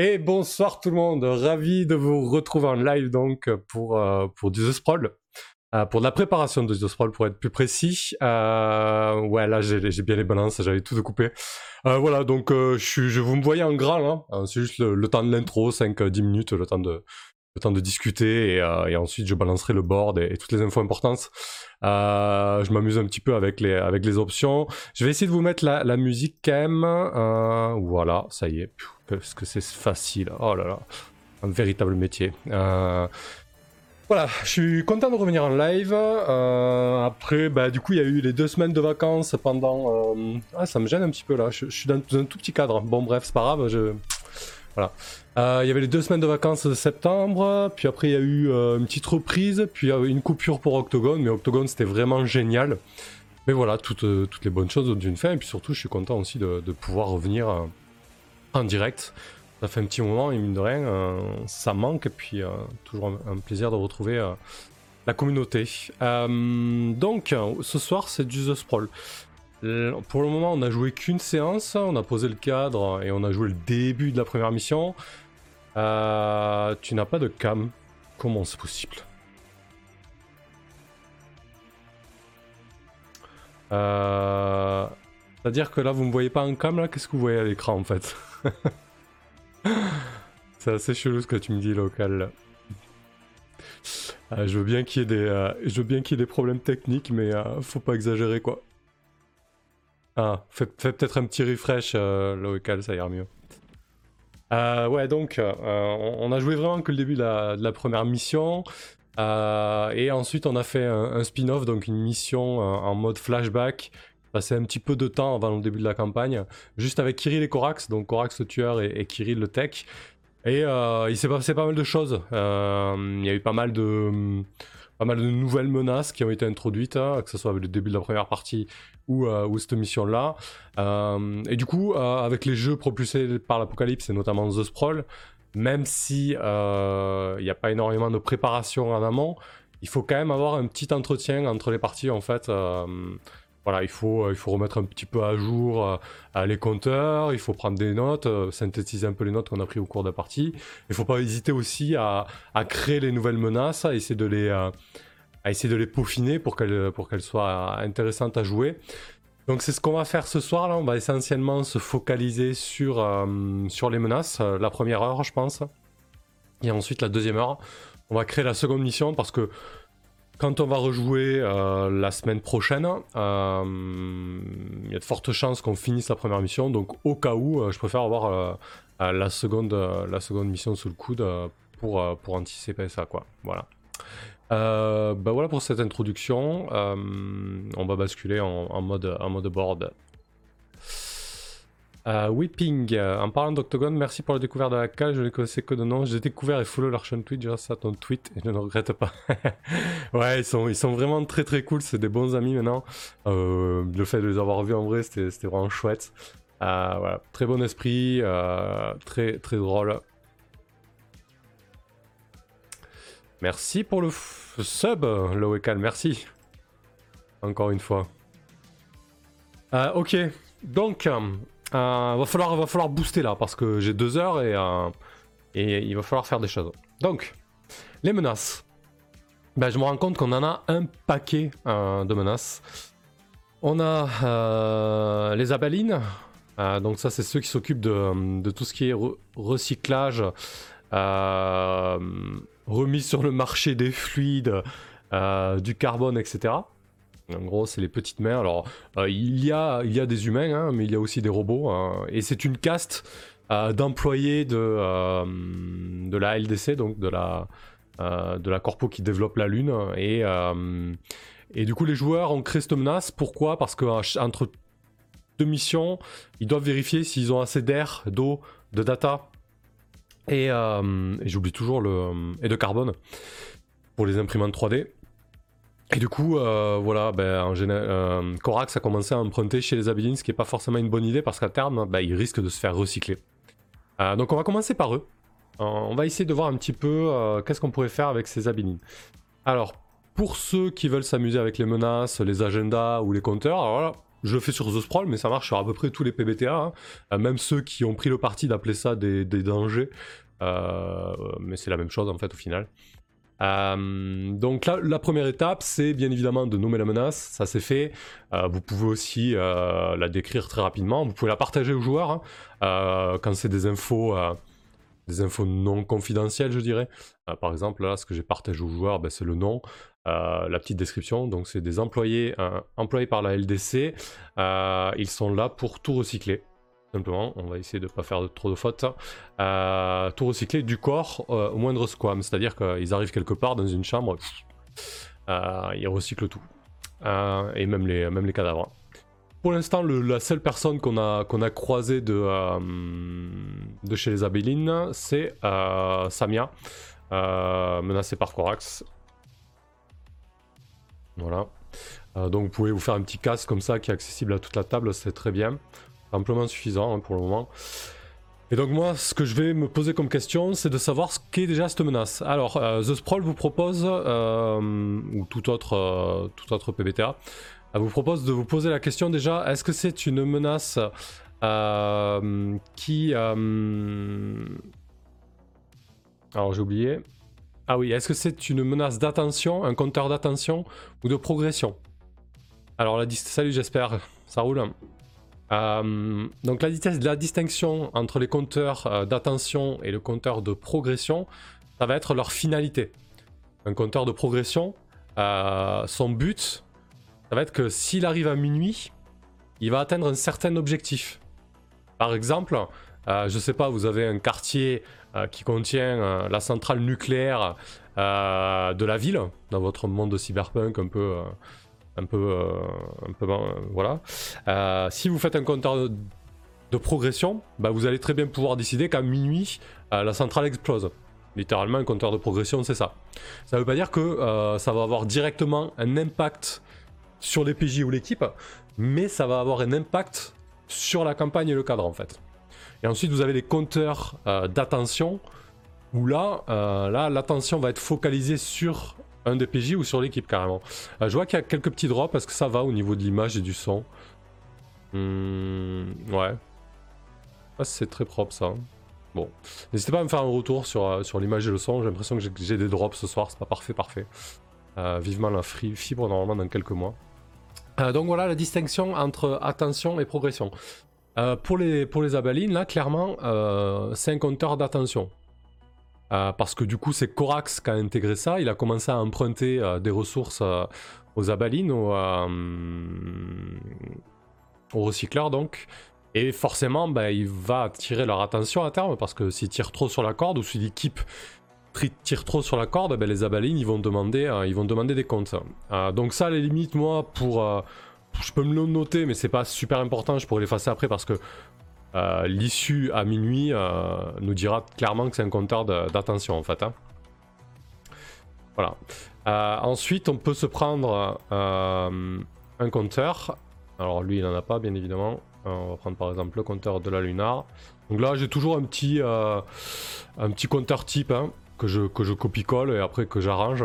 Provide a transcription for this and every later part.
Et bonsoir tout le monde, ravi de vous retrouver en live donc pour, euh, pour du The Sprawl. Euh, pour la préparation de The Sprawl pour être plus précis. Euh, ouais, là j'ai bien les balances, j'avais tout découpé. Voilà, donc je, vous me voyez en grand. Hein. c'est juste le, temps de l'intro, 5-10 minutes, le temps de, temps de discuter et, et ensuite je balancerai le board et, toutes les infos importantes. je m'amuse un petit peu avec les, avec les options. Je vais essayer de vous mettre la, musique quand même. voilà, ça y est parce que c'est facile. Oh là là, un véritable métier. Euh, voilà, je suis content de revenir en live. Euh, après, bah, du coup, il y a eu les deux semaines de vacances pendant. Euh, ah, ça me gêne un petit peu là. Je, suis dans, un tout petit cadre. Bon, bref, c'est pas grave. Je... Voilà. Il y avait les deux semaines de vacances de septembre. Puis après, il y a eu une petite reprise. Puis une coupure pour Octogone. Mais Octogone, c'était vraiment génial. Mais voilà, toutes, toutes les bonnes choses d'une fin. Et puis surtout, je suis content aussi de, pouvoir revenir en direct. Ça fait un petit moment et mine de rien, euh, ça manque et puis euh, toujours un, plaisir de retrouver euh, la communauté. donc, ce soir, c'est du The Sprawl. Pour le moment, on a joué qu'une séance, on a posé le cadre et on a joué le début de la première mission. tu n'as pas de cam. Comment c'est possible? C'est-à-dire que là, vous me voyez pas en cam, là? Qu'est-ce que vous voyez à l'écran, en fait? C'est assez chelou ce que tu me dis, local. Je veux bien qu'il y ait des, euh, je veux bien qu'il y ait des problèmes techniques, mais euh, faut pas exagérer quoi. Ah, fais, peut-être un petit refresh euh, local, ça ira mieux. ouais, donc on, a joué vraiment que le début de la, première mission. et ensuite, on a fait un spin-off, donc une mission en mode flashback passer un petit peu de temps avant le début de la campagne, juste avec Kirill et Corax, donc Corax le tueur et, Kirill le tech. Et euh, il s'est passé pas mal de choses. Euh, il y a eu pas mal de, pas mal de nouvelles menaces qui ont été introduites, hein, que ce soit avec le début de la première partie ou, euh, ou cette mission-là. et du coup, avec les jeux propulsés par l'Apocalypse et notamment The Sprawl, même si il n'y a pas énormément de préparation en amont, il faut quand même avoir un petit entretien entre les parties en fait voilà, il faut, euh, il faut remettre un petit peu à jour euh, les compteurs, il faut prendre des notes, euh, synthétiser un peu les notes qu'on a prises au cours de la partie. Il ne faut pas hésiter aussi à, créer les nouvelles menaces, à essayer de les, à essayer de les peaufiner pour qu'elles qu'elles soient intéressantes à jouer. Donc c'est ce qu'on va faire ce soir là, on va essentiellement se focaliser sur, sur les menaces, la première heure je pense, et ensuite la deuxième heure. On va créer la seconde mission parce que quand on va rejouer euh, la semaine prochaine, euh, il y a de fortes chances qu'on finisse la première mission. Donc au cas où, euh, je préfère avoir la, seconde, la seconde mission sous le coude pour, pour anticiper ça. Quoi. Voilà. bah voilà pour cette introduction. on va basculer en, mode, en mode board. Euh, Whipping, euh, en parlant d'Octogone, merci pour la découverte de la cage, je ne connaissais que de nom. J'ai découvert et follow leur chaîne Twitch grâce à ton tweet et je ne regrette pas. ouais, ils sont, ils sont vraiment très très cool, c'est des bons amis maintenant. Euh, le fait de les avoir vus en vrai, c'était vraiment chouette. voilà, très bon esprit, très très drôle. Merci pour le sub, Loecal, merci. Encore une fois. ok, donc, euh, va, falloir, va falloir booster là parce que j'ai deux heures et, euh, et il va falloir faire des choses. Donc, les menaces. Ben, je me rends compte qu'on en a un paquet euh, de menaces. On a les abalines. donc ça, c'est ceux qui s'occupent de, de, tout ce qui est recyclage, remise sur le marché des fluides, du carbone, etc. En gros, c'est les petites mères. Alors, euh, il, y a, il y a des humains, hein, mais il y a aussi des robots. Hein. et c'est une caste euh, d'employés de, euh, de la LDC, donc de la, de la corpo qui développe la Lune. Et, et du coup, les joueurs ont créé cette menace. Pourquoi? Parce qu'entre deux missions, ils doivent vérifier s'ils ont assez d'air, d'eau, de data. Et, et j'oublie toujours le. et de carbone pour les imprimantes 3D. Et du coup, euh, voilà, ben, en euh, Corax a commencé à emprunter chez les Abilines, ce qui n'est pas forcément une bonne idée parce qu'à terme, ben, ils risquent de se faire recycler. Euh, donc on va commencer par eux. on va essayer de voir un petit peu qu'est-ce qu'on pourrait faire avec ces Abilines. Alors, pour ceux qui veulent s'amuser avec les menaces, les agendas ou les compteurs, alors voilà, je le fais sur The Sprawl, mais ça marche sur à peu près tous les PBTA, hein. même ceux qui ont pris le parti d'appeler ça des, dangers. mais c'est la même chose en fait au final. Donc là, la première étape, c'est bien évidemment de nommer la menace, ça c'est fait. vous pouvez aussi la décrire très rapidement, vous pouvez la partager aux joueurs hein. quand c'est des infos des infos non confidentielles, je dirais. Euh, par exemple, là, ce que j'ai partagé aux joueurs, ben, c'est le nom, euh, la petite description. Donc, c'est des employés euh, employés par la LDC. ils sont là pour tout recycler. Simplement, on va essayer de ne pas faire trop de fautes. tout recycler du corps au moindre squam. C'est-à-dire qu'ils arrivent quelque part dans une chambre, ils recyclent tout. et même les, même les cadavres. Pour l'instant, la seule personne qu'on a, a croisée de, euh, de chez les Abélines, c'est euh, Samia, euh, menacée par Corax. Voilà. donc vous pouvez vous faire un petit casque comme ça qui est accessible à toute la table, c'est très bien. Amplement suffisant hein, pour le moment. Et donc moi, ce que je vais me poser comme question, c'est de savoir ce qu'est déjà cette menace. Alors, The Sprawl vous propose, ou tout autre, tout autre PBTA, vous propose de vous poser la question déjà, est-ce que c'est une menace euh, qui... Euh, alors j'ai oublié. Ah oui, est-ce que c'est une menace d'attention, un compteur d'attention ou de progression? Alors la salut j'espère, ça roule. Euh, donc la, distinction entre les compteurs d'attention et le compteur de progression, ça va être leur finalité. Un compteur de progression, son but, ça va être que s'il arrive à minuit, il va atteindre un certain objectif. Par exemple, euh, je sais pas, vous avez un quartier euh, qui contient euh, la centrale nucléaire de la ville, dans votre monde de cyberpunk un peu... un peu, un peu voilà. si vous faites un compteur de, progression, bah, vous allez très bien pouvoir décider qu'à minuit, la centrale explose. Littéralement, un compteur de progression, c'est ça. Ça ne veut pas dire que ça va avoir directement un impact sur les PJ ou l'équipe, mais ça va avoir un impact sur la campagne et le cadre en fait. Et ensuite vous avez les compteurs euh, d'attention, où là, euh, là l'attention va être focalisée sur un des PJ ou sur l'équipe carrément. Euh, je vois qu'il y a quelques petits drops, parce que ça va au niveau de l'image et du son hmm, Ouais. Ah, c'est très propre ça. Bon, n'hésitez pas à me faire un retour sur, sur l'image et le son. J'ai l'impression que j'ai des drops ce soir, c'est pas parfait, parfait. vivement la fibre normalement dans quelques mois. Euh, donc voilà la distinction entre attention et progression. Euh, pour, les, pour les abalines, là, clairement, euh, c'est un compteur d'attention. Parce que du coup, c'est Corax qui a intégré ça. Il a commencé à emprunter des ressources aux abalines, aux, aux, recycleurs donc. Et forcément, bah, il va attirer leur attention à terme parce que s'il tire trop sur la corde ou si l'équipe tire trop sur la corde, ben les abalines ils vont demander, euh, ils vont demander des comptes. Euh, donc ça, les limites, moi, pour, euh, je peux me le noter, mais c'est pas super important. Je pourrais l'effacer après parce que l'issue à minuit nous dira clairement que c'est un compteur d'attention en fait. Hein. Voilà. ensuite, on peut se prendre un compteur. Alors lui, il en a pas, bien évidemment. on va prendre par exemple le compteur de la lunar. Donc là, j'ai toujours un petit, un petit compteur type. Hein que je, que je copie-colle et après que j'arrange.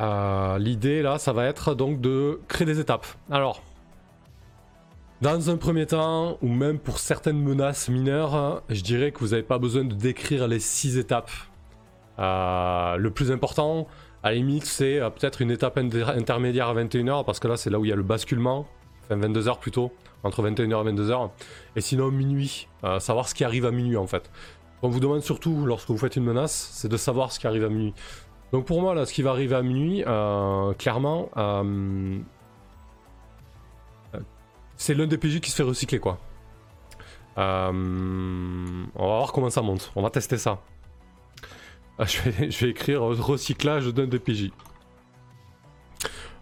Euh, l'idée là, ça va être donc de créer des étapes. Alors, dans un premier temps, ou même pour certaines menaces mineures, je dirais que vous n'avez pas besoin de décrire les six étapes. Euh, le plus important, à la limite, c'est euh, peut-être une étape intermédiaire à 21h, parce que là, c'est là où il y a le basculement, enfin 22h plutôt, entre 21h et 22h. Et sinon, minuit, savoir ce qui arrive à minuit en fait. On vous demande surtout, lorsque vous faites une menace, c'est de savoir ce qui arrive à minuit. Donc pour moi, là, ce qui va arriver à minuit, euh, clairement, euh, c'est l'un des PJ qui se fait recycler, quoi. Euh, on va voir comment ça monte. On va tester ça. Je vais, je vais écrire recyclage d'un des PJ.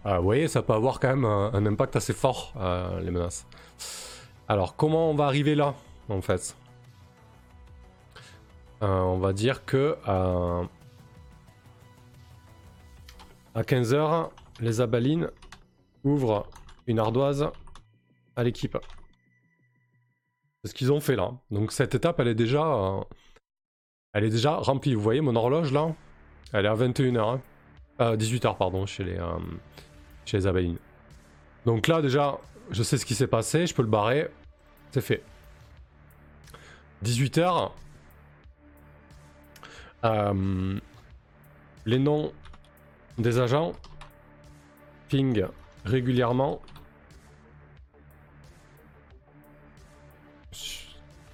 vous voyez, ça peut avoir quand même un impact assez fort, les menaces. Alors, comment on va arriver là, en fait? Euh, on va dire que euh, à 15h, les abalines ouvrent une ardoise à l'équipe. C'est ce qu'ils ont fait là. Donc cette étape, elle est déjà, euh, elle est déjà remplie. Vous voyez mon horloge là Elle est à 21h. 18h pardon, chez les, chez les abalines. Donc là, déjà, je sais ce qui s'est passé, je peux le barrer. C'est fait. 18h. Euh, les noms des agents ping régulièrement.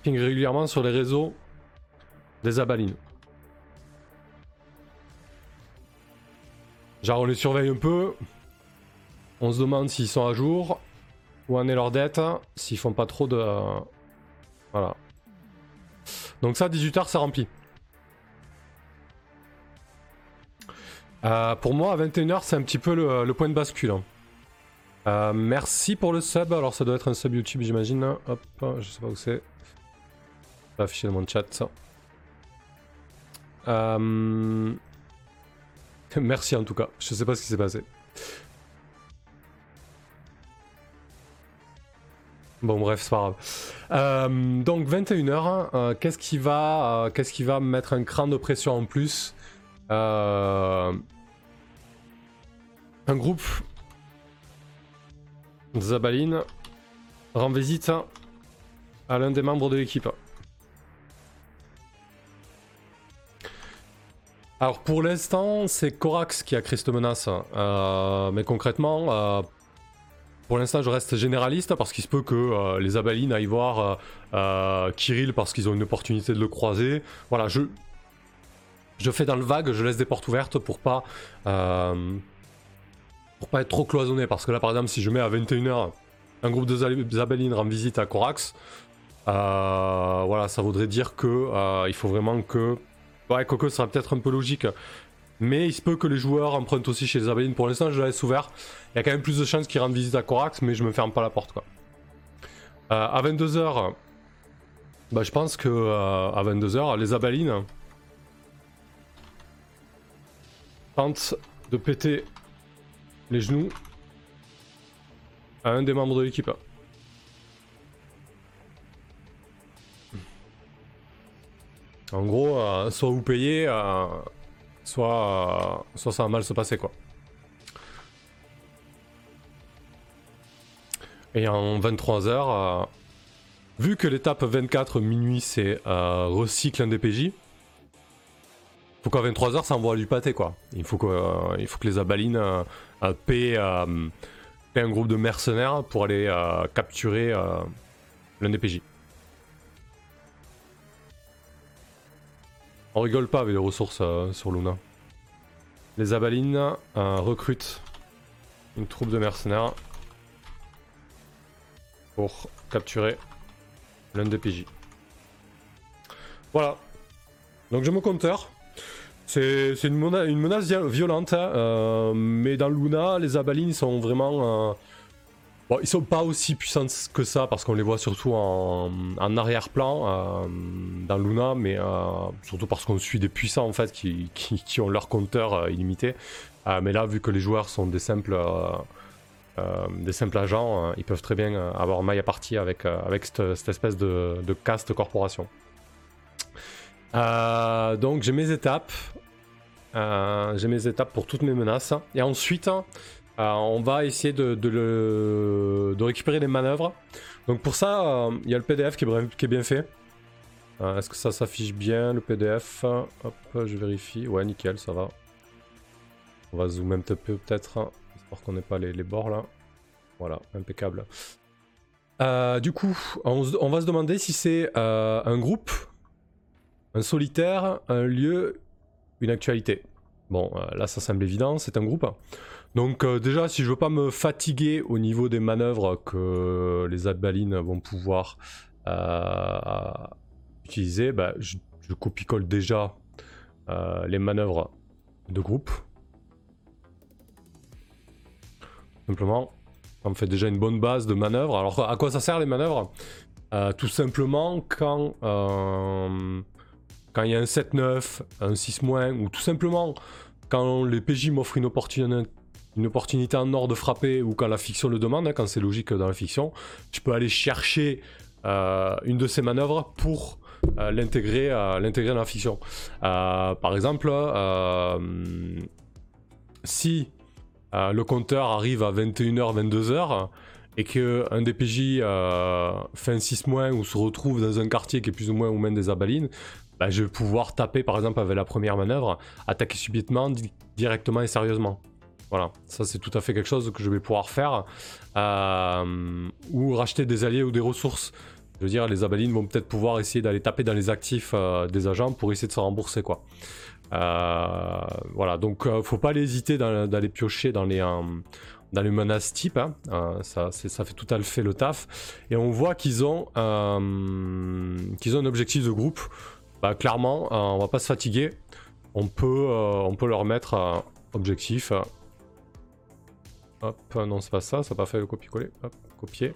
Ping régulièrement sur les réseaux des abalines. Genre on les surveille un peu. On se demande s'ils sont à jour. Où en est leur dette. S'ils font pas trop de... Voilà. Donc ça, 18h, c'est rempli. Euh, pour moi, à 21h, c'est un petit peu le, point de bascule. Hein. Euh, merci pour le sub. Alors, ça doit être un sub YouTube, j'imagine. Hop, je sais pas où c'est. Je afficher dans mon chat ça. Euh, merci en tout cas. Je sais pas ce qui s'est passé. Bon bref, c'est pas grave. donc 21h, qu'est-ce qui va qu'est-ce qui va mettre un cran de pression en plus Un groupe Zabaline rend visite à l'un des membres de l'équipe. Alors pour l'instant, c'est Corax qui a créé cette menace. Euh, mais concrètement, euh, pour l'instant, je reste généraliste parce qu'il se peut que euh, les Abalines aillent voir Kirill parce qu'ils ont une opportunité de le croiser. Voilà, je, je fais dans le vague, je laisse des portes ouvertes pour pas pour pas être trop cloisonné. Parce que là, par exemple, si je mets à 21h un groupe de Zabalines rend visite à Corax, euh, voilà, ça voudrait dire que euh, il faut vraiment que. Ouais, Coco sera peut-être un peu logique. Mais il se peut que les joueurs empruntent aussi chez les Zabalines. Pour l'instant, je la laisse ouvert. Il y a quand même plus de chances qu'ils rendent visite à Corax, mais je me ferme pas la porte. Quoi. Euh, à 22h, bah, je pense que à 22h, les Abalines tentent de péter les genoux à un des membres de l'équipe. En gros, euh, soit vous payez, euh, soit, euh, soit ça va mal se passer quoi. Et en 23h, vu que l'étape 24 minuit c'est recycle un DPJ, faut qu'à 23h ça envoie du pâté quoi. Il faut que, faut que les abalines paient, un groupe de mercenaires pour aller capturer l'un des On rigole pas avec les ressources sur Luna. Les abalines recrutent une troupe de mercenaires pour capturer l'un des PJ. Voilà. Donc je me compteur. C'est une, menace violente, hein, euh, mais dans Luna, les abalines sont vraiment. Euh, bon, ils sont pas aussi puissants que ça parce qu'on les voit surtout en, arrière-plan euh, dans Luna, mais surtout parce qu'on suit des puissants en fait qui, ont leur compteur illimité. mais là, vu que les joueurs sont des simples. des simples agents, ils peuvent très bien avoir maille à partie avec, cette, espèce de, caste corporation. donc j'ai mes étapes. Euh, j'ai mes étapes pour toutes mes menaces. Et ensuite, euh, on va essayer de, récupérer les manœuvres. Donc pour ça, euh, il y a le PDF qui est, bien fait. Est-ce que ça s'affiche bien le PDF Hop, je vérifie. Ouais, nickel, ça va. On va zoomer un petit peu peut-être, histoire qu'on n'ait pas les, bords là. Voilà, impeccable. du coup, on, va se demander si c'est un groupe, un solitaire, un lieu, une actualité. Bon, euh, là ça semble évident, c'est un groupe. Donc euh, déjà, si je veux pas me fatiguer au niveau des manœuvres que les abalines vont pouvoir euh, utiliser, bah, je, copie-colle déjà les manœuvres de groupe. Simplement, ça me fait déjà une bonne base de manœuvres. Alors à quoi ça sert les manœuvres? Tout simplement quand quand il y a un 7-9, un 6-, ou tout simplement quand les PJ m'offrent une opportunité, une opportunité en or de frapper, ou quand la fiction le demande, hein, quand c'est logique dans la fiction, tu peux aller chercher euh, une de ces manœuvres pour euh, l'intégrer, euh, l'intégrer dans la fiction. par exemple, si le compteur arrive à 21h, 22h, et qu'un DPJ euh, fait un 6 moins ou se retrouve dans un quartier qui est plus ou moins aux mains des abalines, bah, je vais pouvoir taper par exemple avec la première manœuvre, attaquer subitement, directement et sérieusement. Voilà, ça c'est tout à fait quelque chose que je vais pouvoir faire. Euh, ou racheter des alliés ou des ressources. Je veux dire, les abalines vont peut-être pouvoir essayer d'aller taper dans les actifs euh, des agents pour essayer de se rembourser quoi. voilà, donc faut pas hésiter d'aller piocher dans les, dans les menaces type. Hein. Euh, ça, fait tout à fait le taf. Et on voit qu'ils ont, euh, qu'ils ont un objectif de groupe. Bah, clairement, euh, on va pas se fatiguer. On peut, on peut leur mettre objectif. Hop, non, c'est pas ça, ça n'a pas fait le copier-coller. Hop, copier.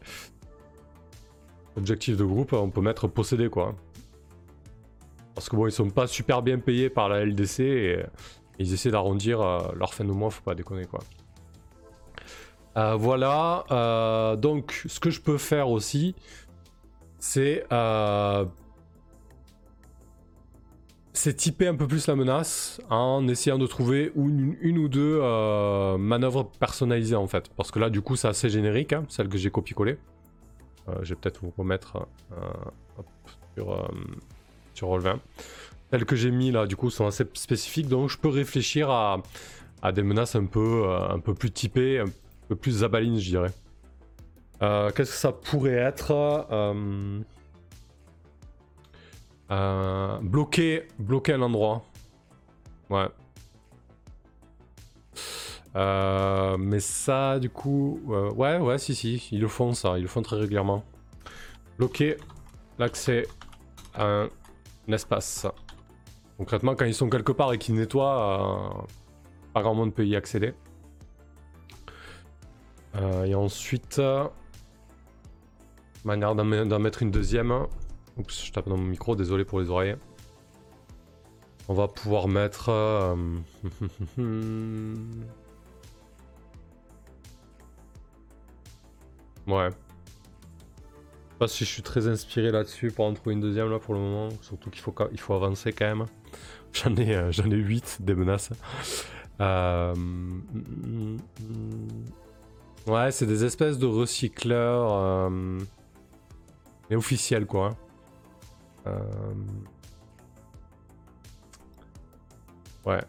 Objectif de groupe, on peut mettre posséder quoi. Parce que bon, ils sont pas super bien payés par la LDC et ils essaient d'arrondir leur fin de mois, faut pas déconner quoi. Euh, voilà. Euh, donc, ce que je peux faire aussi, c'est euh, c'est typer un peu plus la menace en essayant de trouver une, ou deux manœuvres personnalisées en fait. Parce que là, du coup, c'est assez générique, hein, celle que j'ai copié-collé. je vais peut-être vous remettre sur, sur Roll20. Celles que j'ai mis là, du coup, sont assez spécifiques. Donc, je peux réfléchir à, des menaces un peu, un peu plus typées, peu plus Zabaline, je dirais. Euh, qu'est-ce que ça pourrait être? Euh, euh, bloquer, bloquer un endroit. Ouais. mais ça, du coup, ouais, ouais, si, si, ils le font ça, ils le font très régulièrement. Bloquer l'accès à un, espace. Concrètement, quand ils sont quelque part et qu'ils nettoient, pas grand monde peut y accéder. Euh, et ensuite, manière d'en mettre une deuxième. Oups, je tape dans mon micro, désolé pour les oreilles. On va pouvoir mettre... Euh, ouais. Je sais pas si je suis très inspiré là-dessus pour en trouver une deuxième là pour le moment. Surtout qu'il faut, il faut avancer quand même. J'en ai, euh, ai 8 des menaces. Euh... Ouais, c'est des espèces de recycleurs. Mais officiels, quoi. Euh, ouais.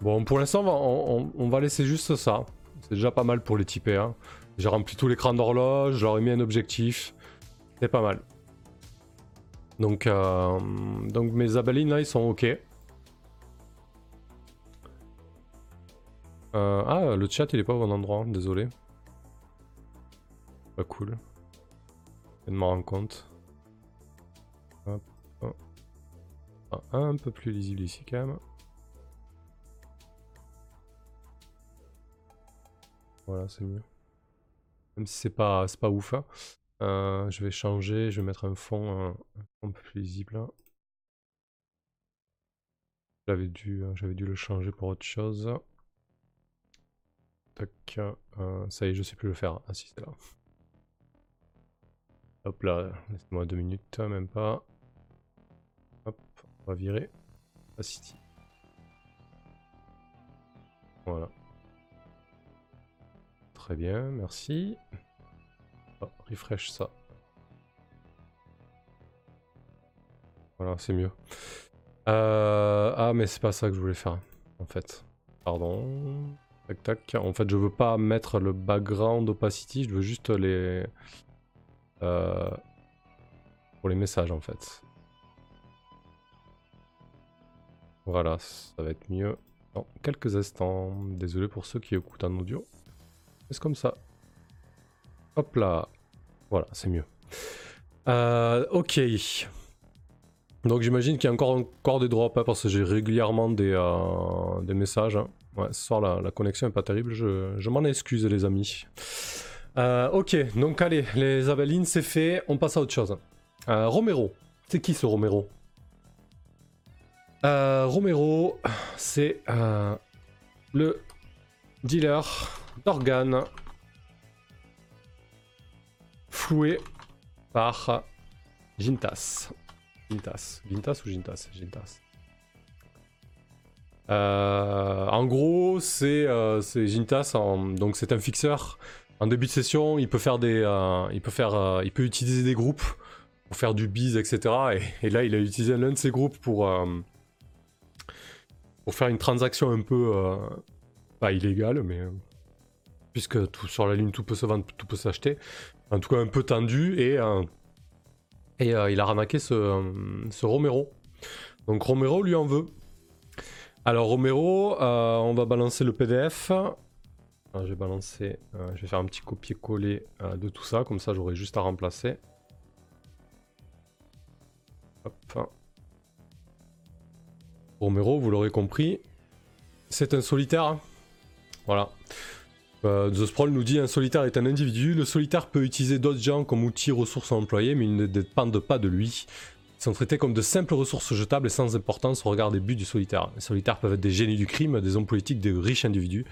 Bon, pour l'instant, on, va laisser juste ça. C'est déjà pas mal pour les typer. Hein. J'ai rempli tout l'écran d'horloge, j'aurais mis un objectif. C'est pas mal. Donc, euh, donc mes abalines là, ils sont ok. ah, le chat il est pas au bon endroit, désolé. Pas cool. Je me rendre compte. Un peu plus lisible ici quand même. Voilà, c'est mieux. Même si c'est pas, pas ouf. Hein. Euh, je vais changer, je vais mettre un fond un, un peu plus lisible. J'avais dû, euh, j'avais dû le changer pour autre chose. Tac, euh, ça y est, je sais plus le faire. Ah si, c'est là. Hop là, laissez-moi deux minutes, même pas. On va virer. City. Voilà. Très bien, merci. Oh, refresh ça. Voilà, c'est mieux. Euh, ah, mais c'est pas ça que je voulais faire, en fait. Pardon. Tac, tac. En fait, je veux pas mettre le background opacity, je veux juste les, euh, pour les messages en fait. Voilà, ça va être mieux dans quelques instants. Désolé pour ceux qui écoutent en audio. C'est comme ça. Hop là. Voilà, c'est mieux. Euh, ok. Donc j'imagine qu'il y a encore, encore des drops hein, parce que j'ai régulièrement des, euh, des messages. Hein. Ouais, ce soir la, la connexion est pas terrible, je, je m'en excuse les amis. Euh, ok, donc allez, les abelines c'est fait, on passe à autre chose. Romero, c'est qui ce Romero? Euh, Romero, c'est le dealer d'organes floué par Gintas. Gintas. Gintas ou Gintas? Gintas. en gros, c'est Gintas, donc c'est un fixeur. En début de session, il peut faire des, il peut faire, il peut utiliser des groupes pour faire du bise, etc. Et, là, il a utilisé l'un de ses groupes pour pour faire une transaction un peu pas illégale, mais puisque tout, sur la ligne tout peut se vendre, tout peut s'acheter. En tout cas, un peu tendu et et il a ramaqué ce, ce Romero. Donc Romero lui en veut. Alors Romero, euh, on va balancer le PDF. je vais balancer, euh, je vais faire un petit copier-coller euh, de tout ça, comme ça j'aurai juste à remplacer. Hop. Romero, vous l'aurez compris, c'est un solitaire. Hein. Voilà. The Sprawl nous dit un solitaire est un individu. Le solitaire peut utiliser d'autres gens comme outil ressources à employer, mais ils ne dépendent pas de lui sont traités comme de simples ressources jetables et sans importance au regard des buts du solitaire. Les solitaires peuvent être des génies du crime, des hommes politiques, des riches individus,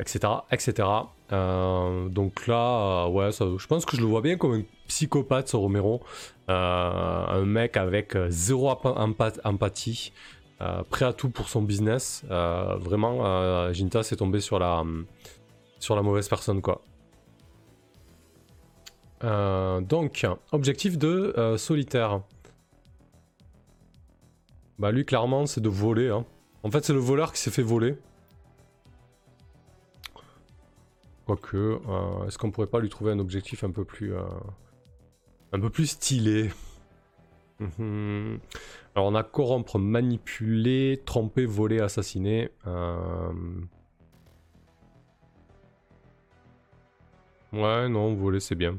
etc. Euh, etc. Euh, donc là, euh, ouais, je pense que je le vois bien comme un psychopathe, Romero. un mec avec zéro empathie, prêt à tout pour son business. vraiment, Ginta s'est tombé sur la, sur la mauvaise personne, quoi. donc, objectif de solitaire. Bah lui clairement c'est de voler. Hein. En fait c'est le voleur qui s'est fait voler. Quoique, euh, est-ce qu'on pourrait pas lui trouver un objectif un peu plus... Euh, un peu plus stylé? Mhm. Alors on a corrompre, manipuler, tromper, voler, assassiner. Euh. Ouais, non, voler c'est bien.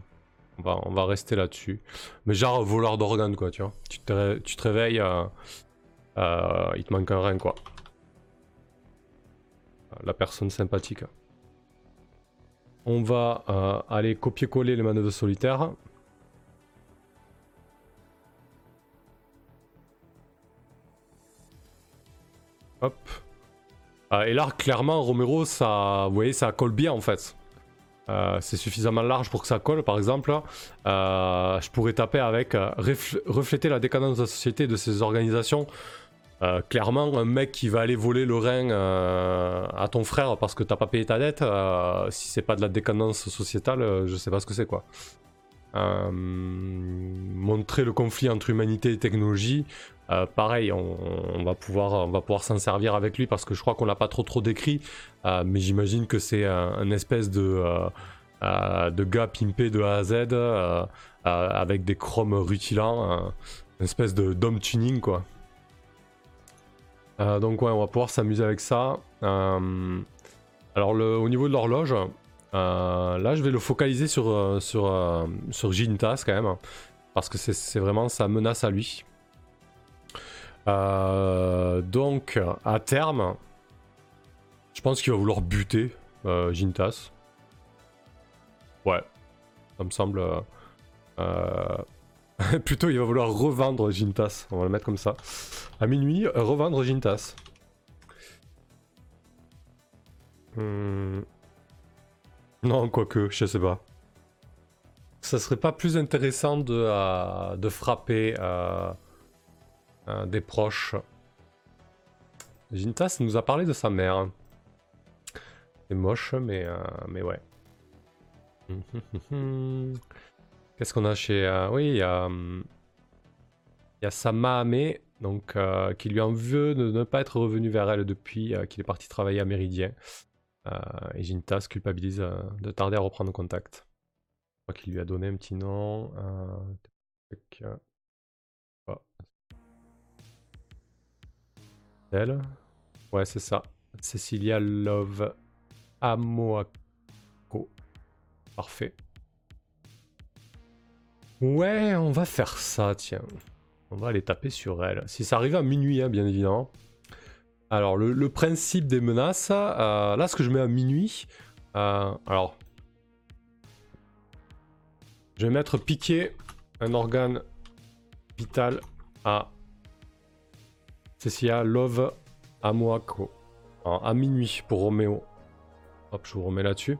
On va, on va rester là-dessus. Mais genre voleur d'organes quoi, tu vois. Tu te, tu te réveilles, euh, il te manque un rein, quoi. La personne sympathique. On va euh, aller copier-coller les manœuvres solitaires. Euh, et là, clairement, Romero, ça, vous voyez, ça colle bien en fait. c'est suffisamment large pour que ça colle, par exemple. je pourrais taper avec refléter la décadence de la société de ses organisations euh, clairement, un mec qui va aller voler le rein euh, à ton frère parce que t'as pas payé ta dette, euh, si c'est pas de la décadence sociétale, je sais pas ce que c'est quoi. Montrer le conflit entre humanité et technologie, pareil, on, va pouvoir, on va pouvoir s'en servir avec lui parce que je crois qu'on l'a pas trop trop décrit, mais j'imagine que c'est un, espèce de de gars pimpé de A à Z avec des chromes rutilants, une espèce de dome tuning quoi. Euh, donc ouais, on va pouvoir s'amuser avec ça. Euh, alors au niveau de l'horloge, euh, là je vais le focaliser sur, sur, sur Gintas quand même, parce que c'est vraiment sa menace à lui. donc à terme, je pense qu'il va vouloir buter Gintas. Ouais, ça me semble... Plutôt, il va vouloir revendre Gintas. On va le mettre comme ça. À minuit, revendre Gintas. Hmm. Non, quoique, je sais pas. Ça serait pas plus intéressant de, euh, de frapper euh, euh, des proches. Gintas nous a parlé de sa mère. C'est moche, mais, mais ouais. Qu'est-ce qu'on a chez... Euh, oui, il y a... Il y donc, euh, qui lui en veut de ne pas être revenu vers elle depuis euh, qu'il est parti travailler à Méridien. Et Jinta se culpabilise de tarder à reprendre contact. Je crois qu'il lui a donné un petit nom. Elle Ouais, c'est ça. Cecilia Love Amoako. Parfait. Ouais, on va faire ça, tiens. On va aller taper sur elle. Si ça arrive à minuit, hein, bien évidemment. Alors, le, principe des menaces, euh, là, ce que je mets à minuit, euh, alors, je vais mettre piquer un organe vital à Cecilia Love Amoako. à minuit pour Roméo. Hop, je vous remets là-dessus.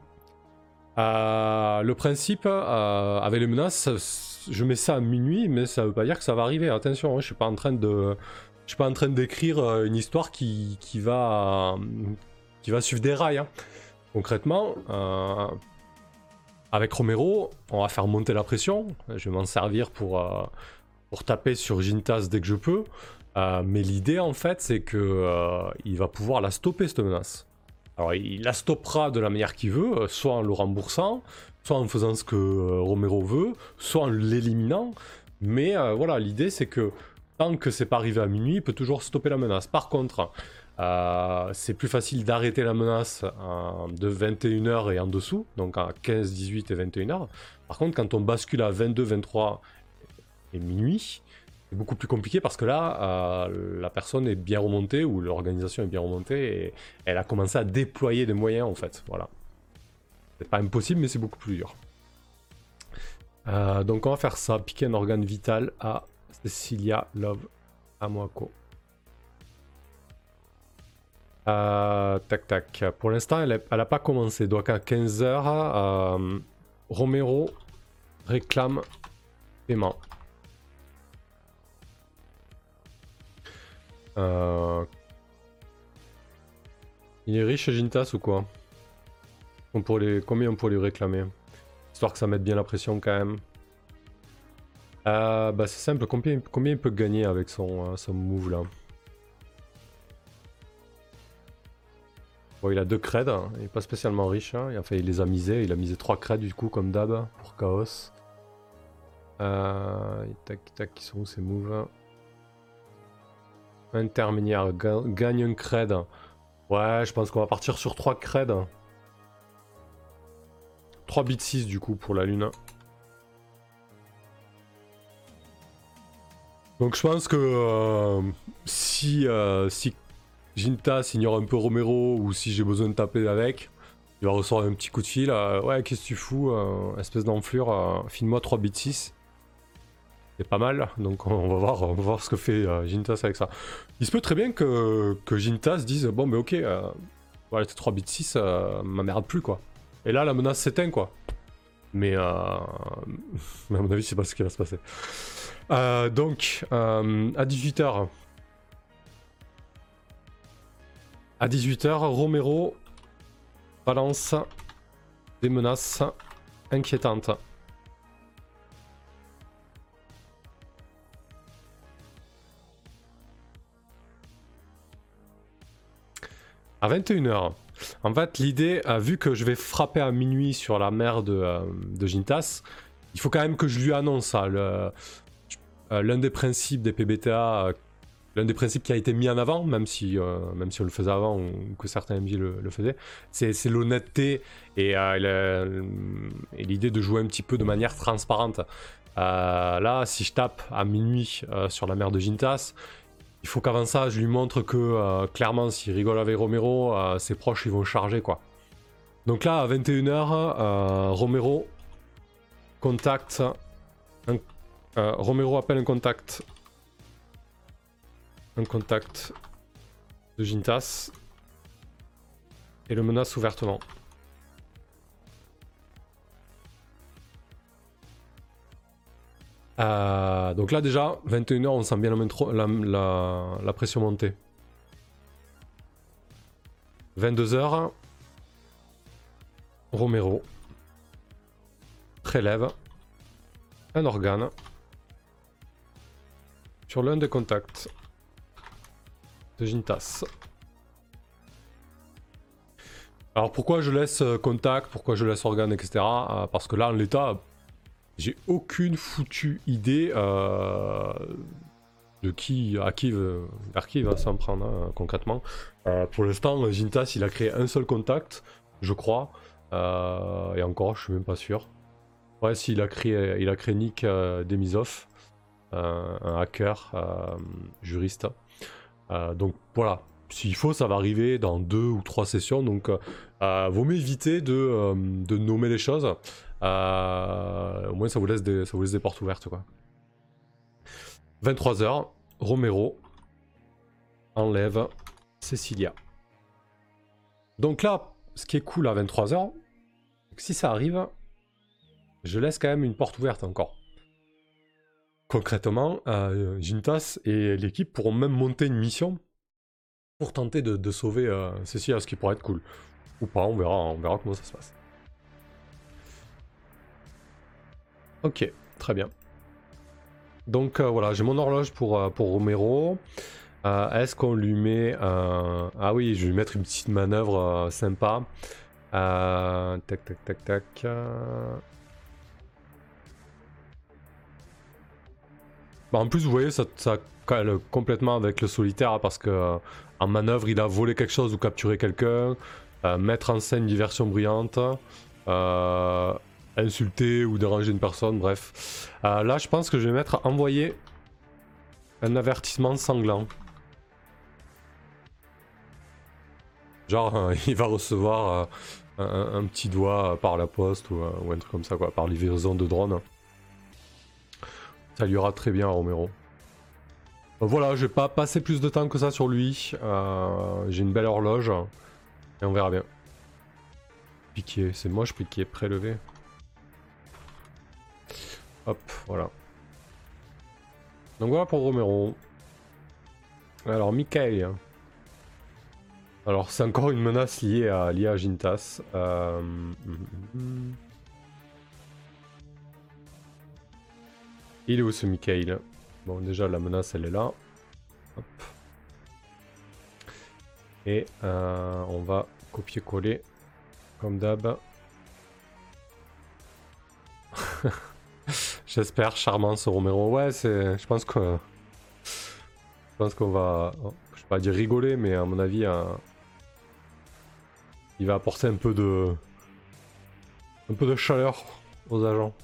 Euh, le principe, avec les menaces, je mets ça à minuit, mais ça veut pas dire que ça va arriver. Attention, hein, je suis pas en train de, je suis pas en train d'écrire euh, une histoire qui, qui, va, qui va suivre des rails. Hein. Concrètement, euh, avec Romero, on va faire monter la pression. Je vais m'en servir pour, euh, pour taper sur Gintas dès que je peux. mais l'idée, en fait, c'est que il va pouvoir la stopper, cette menace. Alors, il la stoppera de la manière qu'il veut, soit en le remboursant, soit en faisant ce que Romero veut, soit en l'éliminant. Mais voilà, l'idée, c'est que tant que c'est pas arrivé à minuit, il peut toujours stopper la menace. Par contre, euh, c'est plus facile d'arrêter la menace de 21h et en dessous, donc à 15, 18 et 21h. Par contre, quand on bascule à 22, 23 et minuit, c'est beaucoup plus compliqué parce que là, euh, la personne est bien remontée ou l'organisation est bien remontée et elle a commencé à déployer des moyens en fait. Voilà. C'est pas impossible, mais c'est beaucoup plus dur. Euh, donc on va faire ça, piquer un organe vital à Cecilia Love Amoako. Euh, tac tac. Pour l'instant, elle n'a pas commencé. Donc à 15h, euh, Romero réclame paiement. Euh, il est riche Gintas ou quoi? Combien on pourrait lui réclamer? Histoire que ça mette bien la pression quand même. Euh, bah c'est simple, combien, combien il peut gagner avec son, euh, son move là Bon, il a deux creds, hein. il est pas spécialement riche, enfin il les a misés, il a misé 3 creds du coup comme d'hab pour Chaos. Euh, tac tac, qui sont où ces moves Intermédiaire, gagne un cred. Ouais, je pense qu'on va partir sur 3 creds. 3 bits 6 du coup pour la lune. Donc je pense que euh, si, euh, si un peu Romero ou si j'ai besoin de taper avec, il va recevoir un petit coup de fil. Euh, ouais, qu'est-ce que tu fous Espèce d'enflure, file-moi 3 bits 6. C'est pas mal, donc on va voir, on va voir ce que fait Jintas avec ça. Il se peut très bien que, que Jintas dise Bon, mais ok, voilà, tes 3 bits 6 m'emmerde plus quoi. Et là, la menace s'éteint quoi. Mais, mais à mon avis, c'est pas ce qui va se passer. Euh, donc, euh, à 18h. À 18h, Romero balance des menaces inquiétantes. À 21h. En fait, l'idée, vu que je vais frapper à minuit sur la mer de, euh, de Gintas, il faut quand même que je lui annonce ça. Le, euh, l'un des principes des PBTA, euh, l'un des principes qui a été mis en avant, même si, euh, même si on le faisait avant ou que certains MJ le, le faisaient, c'est l'honnêteté et, l'idée de jouer un petit peu de manière transparente. là, si je tape à minuit sur la mer de Gintas, il faut qu'avant ça, je lui montre que clairement, s'il rigole avec Romero, ses proches ils vont charger quoi. Donc là, à 21h, Romero contacte euh, Romero appelle un contact. Un contact de Gintas. Et le menace ouvertement. Euh, donc là déjà, 21h, on sent bien la, la pression monter. 22h, Romero prélève un organe sur l'un des contacts de Gintas. Alors pourquoi je laisse euh, contact, pourquoi je laisse organe, etc. Euh, parce que là, en l'état, j'ai aucune foutue idée euh, de qui, à qui, vers qui il va s'en prendre hein, concrètement. pour l'instant, Gintas, il a créé un seul contact, je crois. et encore, je suis même pas sûr. Ouais, s'il a créé, il a créé Nick Demisov un, hacker euh, juriste. Euh, donc voilà, s'il faut, ça va arriver dans deux ou trois sessions. Donc, euh, vaut mieux éviter de, nommer les choses. Au moins, ça vous, laisse des, portes ouvertes. Quoi. 23h, Romero enlève Cecilia. Donc là, ce qui est cool à 23h, si ça arrive, je laisse quand même une porte ouverte encore. concrètement, euh, Jintas et l'équipe pourront même monter une mission pour tenter de, sauver euh, Cécile, ce qui pourrait être cool. Ou pas, on verra, on verra comment ça se passe. Ok, très bien. Donc euh, voilà, j'ai mon horloge pour, euh, pour Romero. Est-ce qu'on lui met un... Ah oui, je vais lui mettre une petite manœuvre sympa. tac, tac, tac, tac. Bah, en plus, vous voyez, ça, ça colle complètement avec le solitaire hein, parce que euh, en manœuvre, il a volé quelque chose ou capturé quelqu'un, euh, mettre en scène diversion brillante, euh, insulter ou déranger une personne, bref. là, je pense que je vais mettre envoyer un avertissement sanglant. Genre, il va recevoir un, petit doigt par la poste ou, un truc comme ça, quoi, par livraison de drone. Ça lui ira très bien à Romero. Voilà, je vais pas passer plus de temps que ça sur lui. Euh, j'ai une belle horloge. Et on verra bien. Piqué, c'est moche piqué, prélevé. Hop, voilà. Donc voilà pour Romero. Alors, Mikael. Alors, c'est encore une menace liée à, liée à Gintas. Euh... Il est où ce Mikhail Bon, déjà, la menace, elle est là. Hop. Et euh, on va copier-coller, comme d'hab. J'espère, charmant ce Romero. Ouais, c'est. Je pense que. Je pense qu'on va. Je vais pas dire rigoler, mais à mon avis, euh, il va apporter un peu de. Un peu de chaleur aux agents.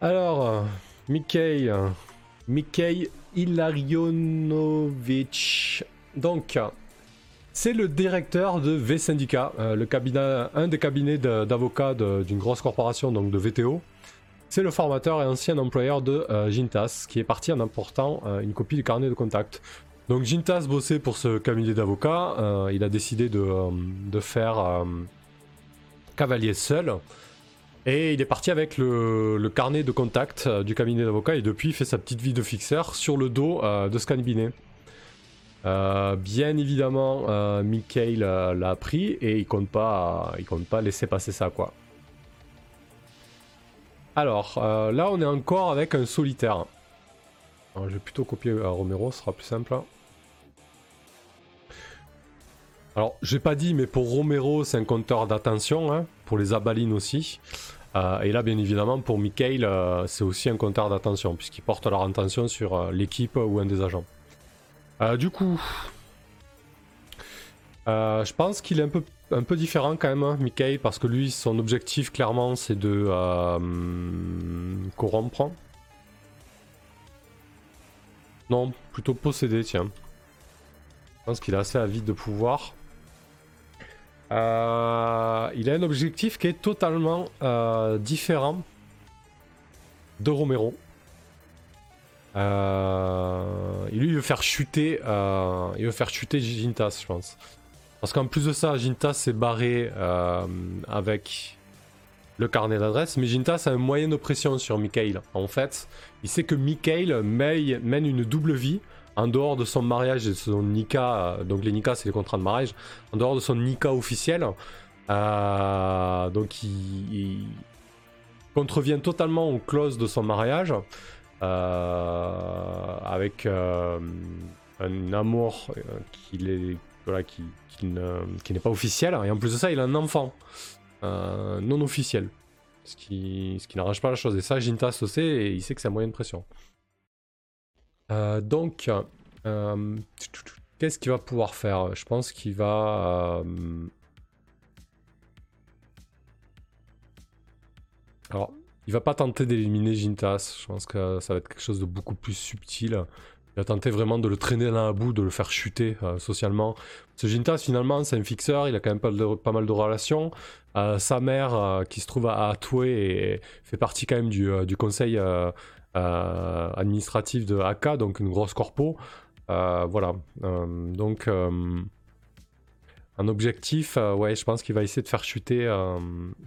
Alors, Mikhail, Mikhail Ilarionovich. Donc, c'est le directeur de V Syndicat, euh, cabinet, un des cabinets d'avocats d'une grosse corporation, donc de VTO. C'est le formateur et ancien employeur de euh, Gintas, qui est parti en apportant une copie du carnet de contact. Donc Gintas bossait pour ce cabinet d'avocats, il a décidé de, faire cavalier seul. Et il est parti avec le, carnet de contact euh, du cabinet d'avocat et depuis il fait sa petite vie de fixeur sur le dos euh, de Scanbinet. Euh, bien évidemment, euh, l'a appris et il compte pas, il compte pas laisser passer ça quoi. Alors là, on est encore avec un solitaire. je vais plutôt copier Romero, ce sera plus simple. Alors, j'ai pas dit, mais pour Romero, c'est un compteur d'attention, hein, pour les abalines aussi. Euh, et là, bien évidemment, pour Mikhail, euh, c'est aussi un compteur d'attention, puisqu'ils portent leur attention sur euh, l'équipe ou un des agents. Du coup, je pense qu'il est un peu, un peu différent quand même, hein, Mikhail, parce que lui, son objectif, clairement, c'est de corrompre. Non, plutôt posséder, tiens. Je pense qu'il a assez vide de pouvoir. Euh, il a un objectif qui est totalement euh, différent de Romero. Euh, lui, il veut faire chuter, il faire chuter Gintas, je pense. Parce qu'en plus de ça, Gintas s'est barré avec le carnet d'adresse, mais Gintas a un moyen de pression sur Mikhail. En fait, il sait que Mikhail mène une double vie en dehors de son mariage et de son Nika, euh, donc les Nika c'est les contrats de mariage, en dehors de son Nika officiel, euh, donc il, contrevient totalement aux clauses de son mariage, euh, avec un amour voilà, qui, n'est pas officiel, et en plus de ça il a un enfant non officiel. Ce qui, n'arrange pas la chose. Et ça, Jintas le sait et il sait que c'est un moyen de pression. Euh, donc, euh, qu'est-ce qu'il va pouvoir faire? Je pense qu'il va... Euh, alors, il va pas tenter d'éliminer Jintas. Je pense que ça va être quelque chose de beaucoup plus subtil. Il va tenter vraiment de le traîner dans la boue, de le faire chuter socialement. Ce Jintas, finalement, c'est un fixeur. Il a quand même pas, mal de relations. sa mère, qui se trouve à Atoué, fait partie quand même du, conseil euh, administratif de AK, donc une grosse corpo. Euh, voilà. Euh, donc, un objectif, ouais, je pense qu'il va essayer de faire chuter,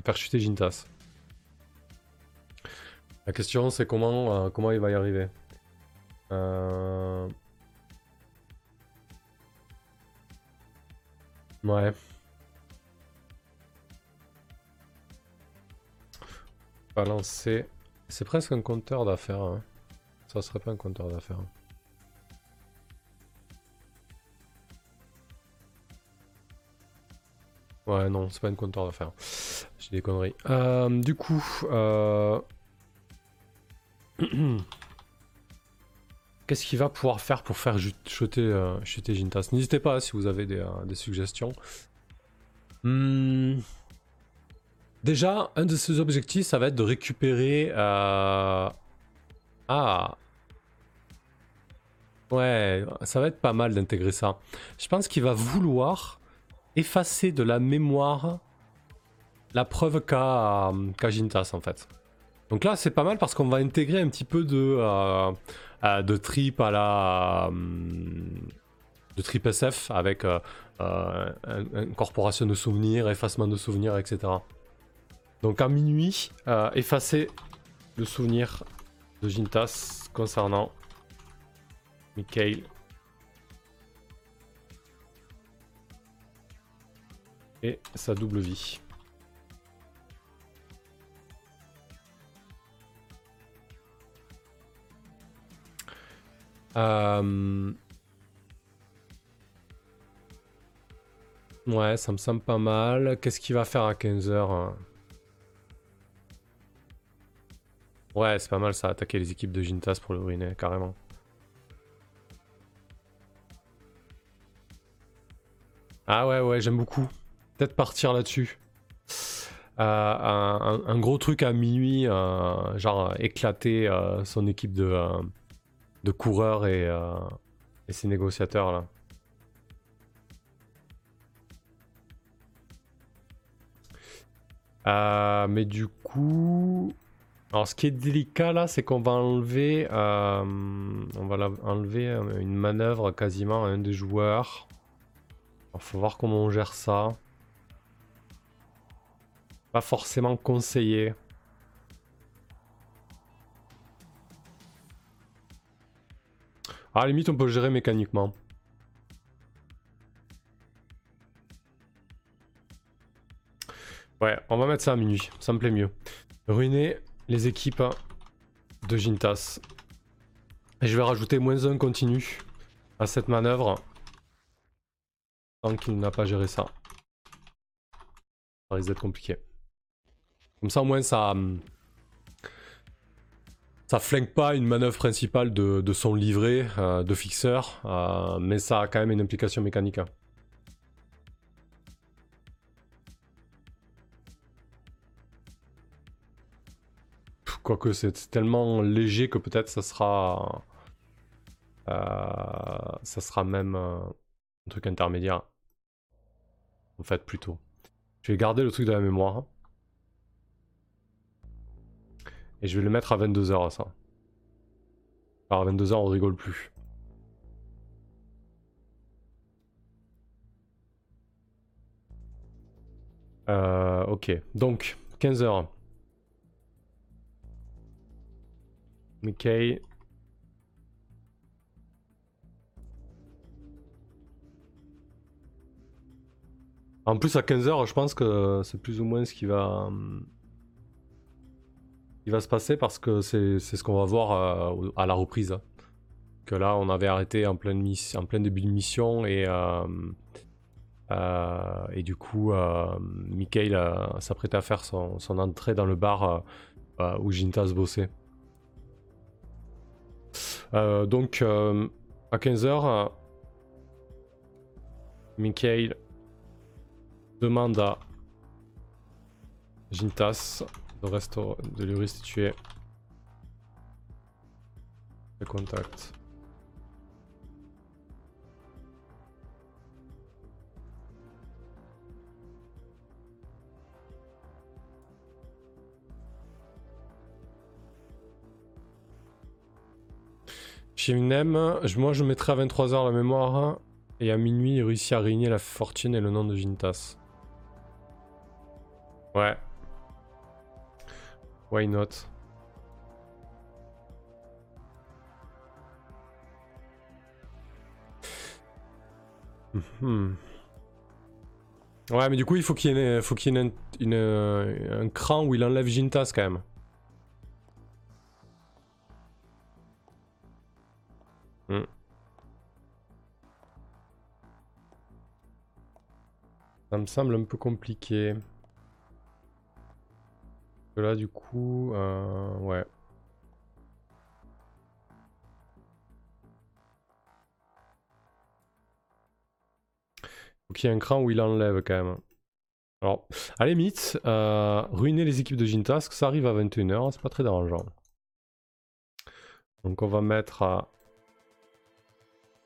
faire chuter Jintas. La question c'est comment, euh, comment il va y arriver. Euh... Ouais. Balancer. C'est presque un compteur d'affaires. Hein. Ça serait pas un compteur d'affaires. Ouais, non, c'est pas un compteur d'affaires. J'ai des conneries. Euh, du coup. qu'est-ce qu'il va pouvoir faire pour faire chuter, euh, chuter Jintas? N'hésitez pas si vous avez des, euh, suggestions. Hmm. Déjà, un de ses objectifs, ça va être de récupérer... Euh... Ah Ouais, ça va être pas mal d'intégrer ça. Je pense qu'il va vouloir effacer de la mémoire la preuve qu'a Jintas en fait. Donc là c'est pas mal parce qu'on va intégrer un petit peu de, euh, euh, trip à la... de trip SF avec euh, incorporation de souvenirs, effacement de souvenirs, etc. Donc à minuit, effacer le souvenir de Jintas concernant Mikhail et sa double vie. Euh, ouais, ça me semble pas mal. Qu'est-ce qu'il va faire à 15h hein Ouais, c'est pas mal ça, attaquer les équipes de Jintas pour le ruiner, carrément. Ah ouais, ouais, j'aime beaucoup. Peut-être partir là-dessus. Euh, un, gros truc à minuit, euh, genre éclater son équipe de de coureurs et, euh, et ces négociateurs là. Euh, mais du coup, alors ce qui est délicat là, c'est qu'on va enlever, euh, on va enlever une manœuvre quasiment à un des joueurs. Il faut voir comment on gère ça. Pas forcément conseillé. À la limite, on peut gérer mécaniquement. Ouais, on va mettre ça à minuit, ça me plaît mieux. Ruiner les équipes de Jintas. Et je vais rajouter moins un continu à cette manœuvre. Tant qu'il n'a pas géré ça. Ça risque d'être compliqué. Comme ça au moins ça, hum, ça flingue pas une manœuvre principale de, son livret euh, de fixeur, euh, mais ça a quand même une implication mécanique. Hein. Quoique c'est tellement léger que peut-être ça sera... Euh, ça sera même un truc intermédiaire. En fait, plutôt. Je vais garder le truc de la mémoire. Et je vais le mettre à 22h ça. Alors à 22h on rigole plus. Euh, ok, donc 15h. Ok. En plus à 15h je pense que c'est plus ou moins ce qui va... Il va se passer parce que c'est ce qu'on va voir euh, à la reprise. Que là, on avait arrêté en plein, en plein début de mission et, euh, euh, du coup, Mikhail s'apprêtait à faire son, son, entrée dans le bar où Jintas bossait. donc, à 15h, Mikhail demande à Jintas reste de lui restituer le contact. Chez moi je mettrai à 23h la mémoire et à minuit il réussit à réunir la fortune et le nom de Jintas. Ouais, Why not? Hmm. Ouais, mais du coup, il faut qu'il y ait, euh, un cran où il enlève Gintas quand même. Hmm. Ça me semble un peu compliqué. Là, du coup, euh, ouais. Faut qu'il y un cran où il enlève quand même. Alors, à la limite, euh, ruiner les équipes de Gintask, ça arrive à 21h, c'est pas très dérangeant. Donc on va mettre à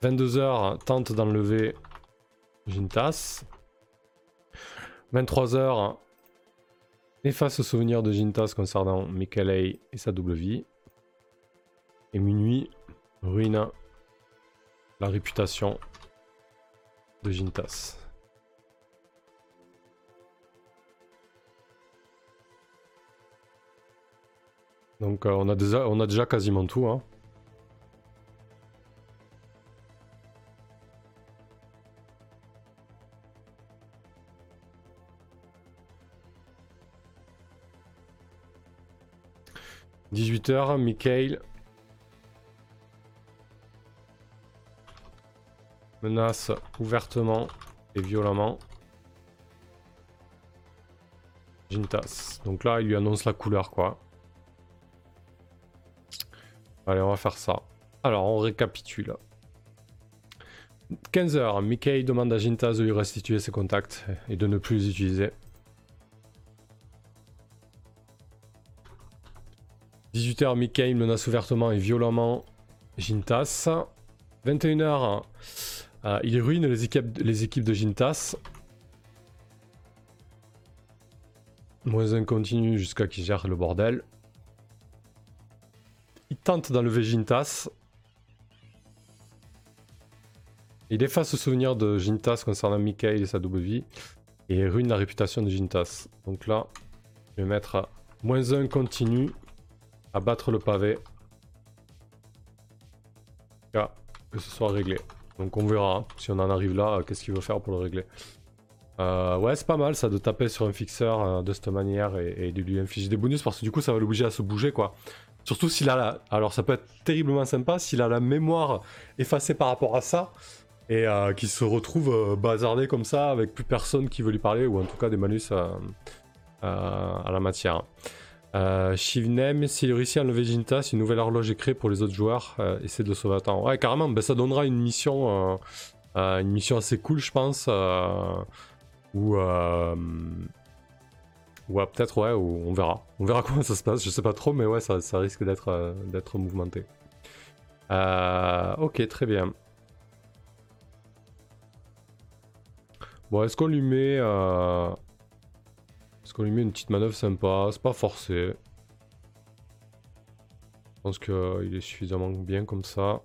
22h, tente d'enlever Gintas. 23h, efface souvenir de Gintas concernant Mikelei et sa double vie. Et minuit, ruine la réputation de Gintas. Donc euh, on, a déjà, on a déjà quasiment tout. Hein. « 18h, Mikhail menace ouvertement et violemment Jintas. Donc là, il lui annonce la couleur, quoi. Allez, on va faire ça. Alors, on récapitule. 15h, Mickey demande à Jintas de lui restituer ses contacts et de ne plus les utiliser. 18h, Mickey menace ouvertement et violemment Jintas. 21h, euh, il ruine les équipes, les équipes de Jintas. Moins un continue jusqu'à qu'il gère le bordel. Il tente d'enlever Jintas. Il efface le souvenir de Jintas concernant Mikhail et sa double vie. Et ruine la réputation de Jintas. Donc là, je vais mettre moins 1 continue. À battre le pavé. Que ce soit réglé. Donc on verra. hein. Si on en arrive là, euh, qu'est-ce qu'il veut faire pour le régler. Euh, ouais, c'est pas mal ça de taper sur un fixeur euh, de cette manière et, de lui infliger des bonus parce que du coup ça va l'obliger à se bouger quoi. Surtout s'il a la... Alors ça peut être terriblement sympa s'il a la mémoire effacée par rapport à ça et qu'il se retrouve bazardé comme ça avec plus personne qui veut lui parler ou en tout cas des malus à la matière. Euh, Shivnem, s'il réussit à enlever Jintas, une nouvelle horloge est créée pour les autres joueurs. Euh, essaie de le sauver à temps. Ouais, carrément, ben, ça donnera une mission, euh, euh, une mission assez cool, je pense. Euh, ou ou, euh, peut-être, ouais, ou on verra. On verra comment ça se passe, je sais pas trop, mais ouais, ça, ça risque d'être d'être mouvementé. Ok, très bien. Bon, est-ce qu'on lui met. Euh, qu'on lui met une petite manœuvre sympa C'est pas forcé. Je pense qu'il est suffisamment bien comme ça.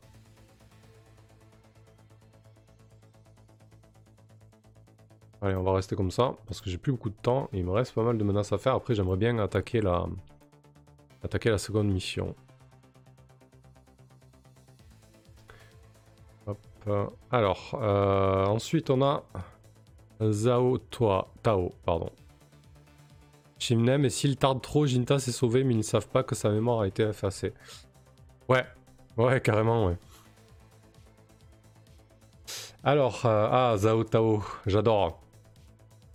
Allez, on va rester comme ça, parce que j'ai plus beaucoup de temps, et il me reste pas mal de menaces à faire. Après, j'aimerais bien attaquer la... attaquer la seconde mission. Hop. euh, Alors, euh, ensuite on a Toa, Tao, pardon. Shimnem, et s'il tarde trop, Jinta s'est sauvé, mais ils ne savent pas que sa mémoire a été effacée. Ouais, ouais, carrément, ouais. Alors, euh, ah, Zhao Tao, j'adore.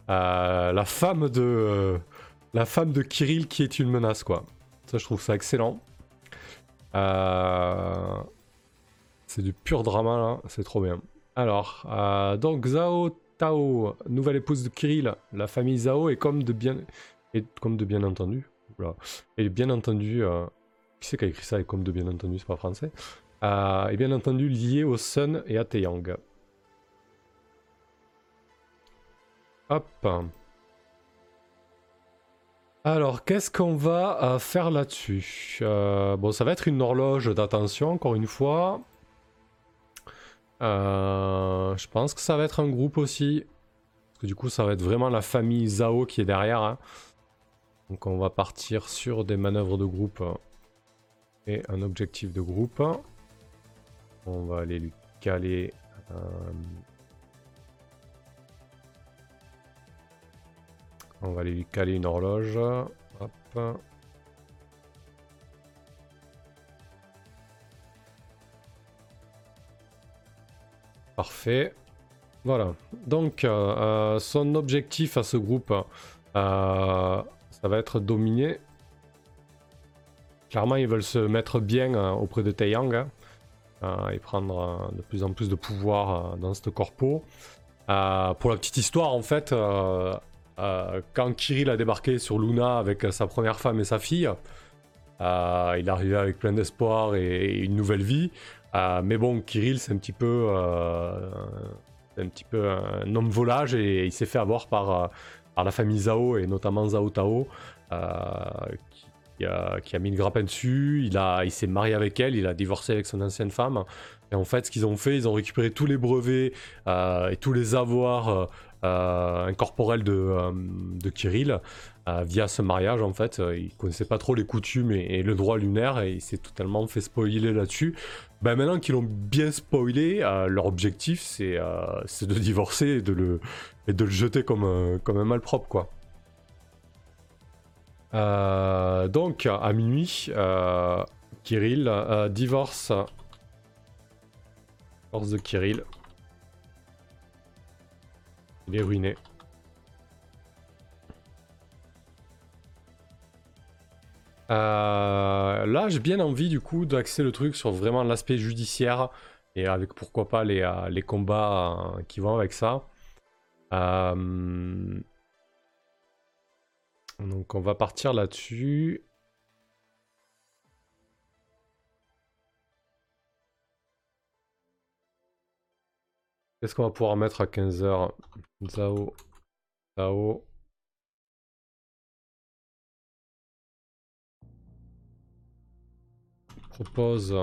Euh, la femme de euh, la femme de Kirill qui est une menace quoi. Ça je trouve ça excellent. C'est du pur drama là, c'est trop bien. Alors donc Zhao Tao, nouvelle épouse de Kirill, la famille Zhao est comme de bien et comme de bien entendu. Et bien entendu, euh, qui c'est qui a écrit ça et comme de bien entendu, c'est pas français. Euh, et bien entendu lié au Sun et à Taeyang. Hop. Alors, qu'est-ce qu'on va euh, faire là-dessus? Bon, ça va être une horloge d'attention, encore une fois. Je pense que ça va être un groupe aussi. Parce que du coup, ça va être vraiment la famille Zhao qui est derrière. hein. Donc on va partir sur des manœuvres de groupe et un objectif de groupe. On va aller lui caler... Euh, on va aller lui caler une horloge. Hop. Parfait. Voilà. Donc, euh, euh, son objectif à ce groupe, ça va être dominer. Clairement, ils veulent se mettre bien auprès de Taeyang hein, et prendre de plus en plus de pouvoir dans ce corpo. pour la petite histoire, en fait, quand Kirill a débarqué sur Luna avec sa première femme et sa fille, il est arrivé avec plein d'espoir et, une nouvelle vie. Euh, mais bon, Kirill, c'est un petit peu, euh, un petit peu un homme volage et il s'est fait avoir par, euh, par la famille Zhao et notamment Zhao Tao, qui, a, qui, a, mis le grappin dessus. Il, il s'est marié avec elle, il a divorcé avec son ancienne femme. Et en fait, ce qu'ils ont fait, ils ont récupéré tous les brevets et tous les avoirs incorporels de, de Kirill. via ce mariage en fait. il connaissait pas trop les coutumes et, et le droit lunaire et il s'est totalement fait spoiler là-dessus. Bah, maintenant qu'ils l'ont bien spoilé, euh, leur objectif euh, c'est de divorcer et de le, et de le jeter comme un, comme un malpropre quoi. Euh, donc à minuit, Kirill divorce. Force de Kirill. Il est ruiné. Euh, là, j'ai bien envie du coup d'axer le truc sur vraiment l'aspect judiciaire et avec pourquoi pas les, euh, les combats euh, qui vont avec ça. Donc on va partir là-dessus. Qu'est-ce qu'on va pouvoir mettre à 15h Zao. Zao. Propose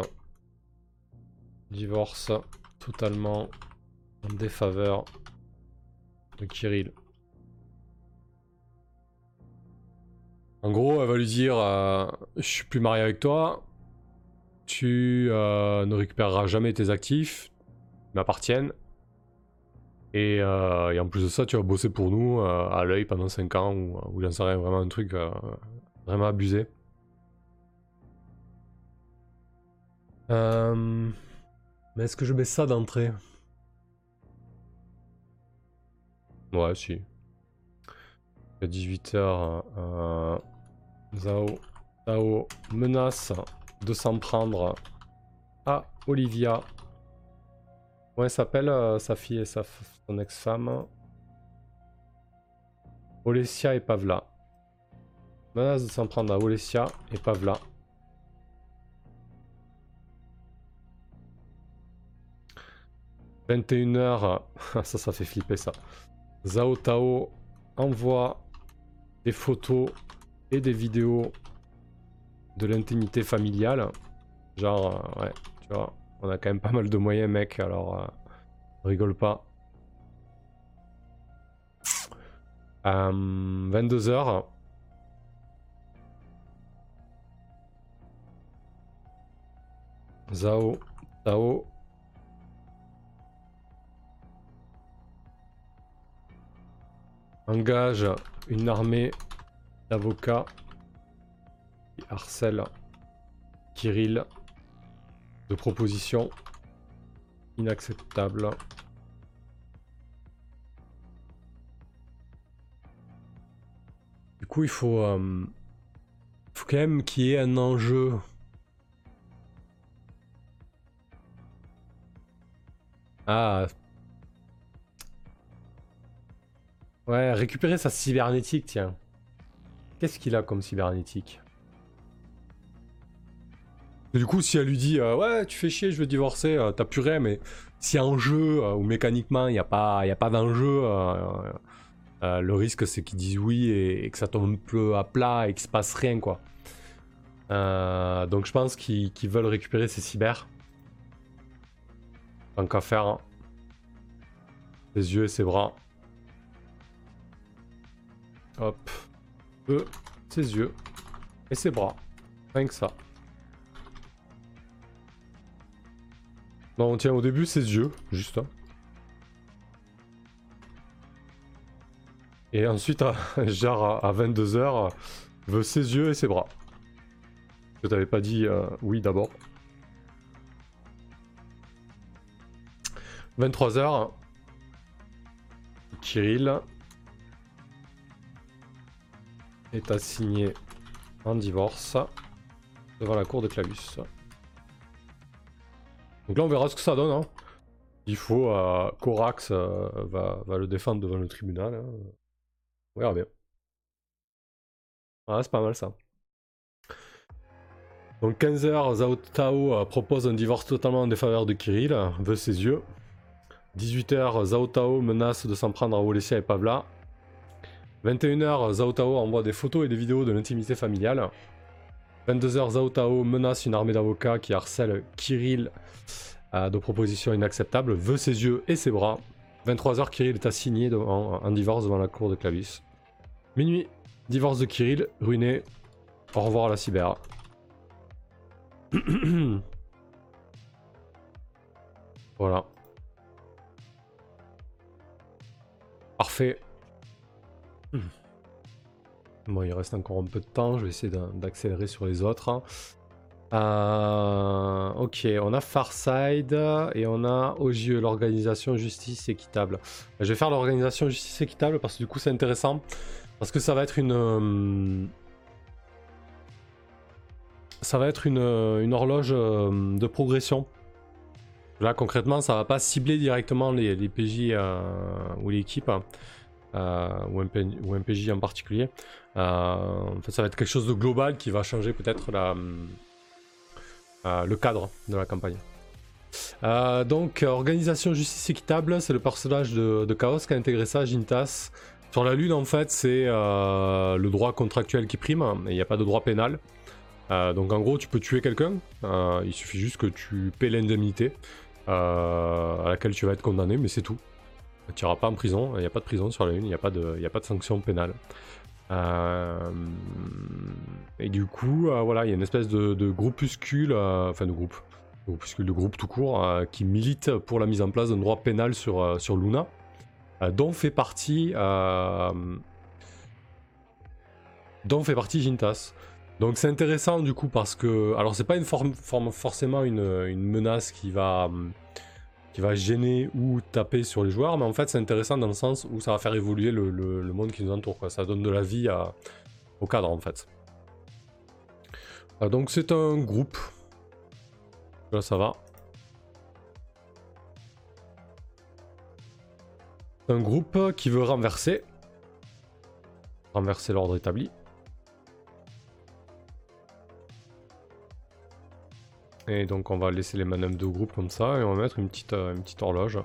divorce totalement en défaveur de Kirill. En gros, elle va lui dire euh, Je suis plus marié avec toi, tu euh, ne récupéreras jamais tes actifs, m'appartiennent. Et, euh, et, en plus de ça, tu vas bosser pour nous à l'œil pendant 5 ans, ou, ou j'en sais rien, vraiment un truc vraiment abusé. Euh... Mais est-ce que je mets ça d'entrée? Ouais, si. À 18h, euh, Zao, menace de s'en prendre à Olivia. Elle s'appelle euh, sa fille et sa son ex-femme Olesia et Pavla. Menace de s'en prendre à Olesia et Pavla. 21h, ça, ça fait flipper ça. Zao Tao envoie des photos et des vidéos de l'intimité familiale. Genre, euh, ouais, tu vois, on a quand même pas mal de moyens, mec, alors euh, rigole pas. 22h. Euh, Zao, Tao engage une armée d'avocats qui harcèlent Kirill de propositions inacceptables. Du coup, il faut, euh, faut quand même qu'il y ait un enjeu. Ah, Ouais, récupérer sa cybernétique, tiens. Qu'est-ce qu'il a comme cybernétique? Du coup, si elle lui dit euh, Ouais, tu fais chier, je veux divorcer, euh, t'as plus rien, mais si en jeu euh, ou mécaniquement il n'y a pas, a pas d'enjeu, le risque c'est qu'ils disent oui et, que ça tombe un peu à plat et qu'il se passe rien, quoi. donc je pense qu'ils veulent récupérer ses cyber. Tant qu'à faire. Hein. Ses yeux et ses bras. Hop. E, ses yeux. Et ses bras. Rien que ça. Non, tiens, au début, ses yeux, juste. Hein. Et ensuite, genre à 22h, veut ses yeux et ses bras. Je t'avais pas dit euh, oui d'abord. 23h. Kirill est assigné en divorce devant la cour de Clavus. Donc là on verra ce que ça donne. Hein. Il faut, euh, Corax euh, va, le défendre devant le tribunal. Hein. On verra bien. Ah, c'est pas mal ça. Donc 15h, Zhao Tao euh, propose un divorce totalement en défaveur de Kirill, veut ses yeux. 18h, Zhao Tao menace de s'en prendre à Olesia et Pavla. 21h, Zhao Tao envoie des photos et des vidéos de l'intimité familiale. 22h, Zhao Tao menace une armée d'avocats qui harcèle Kirill euh, de propositions inacceptables, veut ses yeux et ses bras. 23h, Kirill est assigné devant, un divorce devant la cour de Clavis. Minuit, divorce de Kirill, ruiné. Au revoir à la cyber. voilà. Parfait. Bon, il reste encore un peu de temps, je vais essayer d'accélérer sur les autres. Euh, ok, on a Farside et on a OGE, l'organisation justice équitable. Je vais faire l'organisation justice équitable parce que du coup c'est intéressant. Parce que ça va être une... Euh, ça va être une, une horloge euh, de progression. Là concrètement ça va pas cibler directement les, PJ ou l'équipe. Euh, ou, un PJ, en particulier. Euh, ça va être quelque chose de global qui va changer peut-être la, euh, le cadre de la campagne. donc, organisation justice équitable, c'est le personnage de, Chaos qui a intégré ça, Jintas. Sur la Lune, en fait, c'est le droit contractuel qui prime, et il n'y a pas de droit pénal. donc, en gros, tu peux tuer quelqu'un, il suffit juste que tu paies l'indemnité à laquelle tu vas être condamné, mais c'est tout. Tu n'iras pas en prison, il n'y a pas de prison sur la Lune, il n'y a, pas de, a pas de sanction pénale. Euh, et du coup, euh, voilà, il y a une espèce de, groupuscule, euh, enfin de groupe, de groupuscule de groupe tout court, qui milite pour la mise en place d'un droit pénal sur, sur Luna, dont fait partie, dont fait partie Jintas. Donc c'est intéressant du coup parce que, alors c'est pas une forme, forcément une, une, menace qui va qui va gêner ou taper sur les joueurs, mais en fait c'est intéressant dans le sens où ça va faire évoluer le, monde qui nous entoure, ça donne de la vie au cadre en fait. Euh, donc c'est un groupe, là ça va. Un groupe qui veut renverser, renverser l'ordre établi. Et donc on va laisser les manœuvres de groupe comme ça et on va mettre une petite, euh, une petite horloge.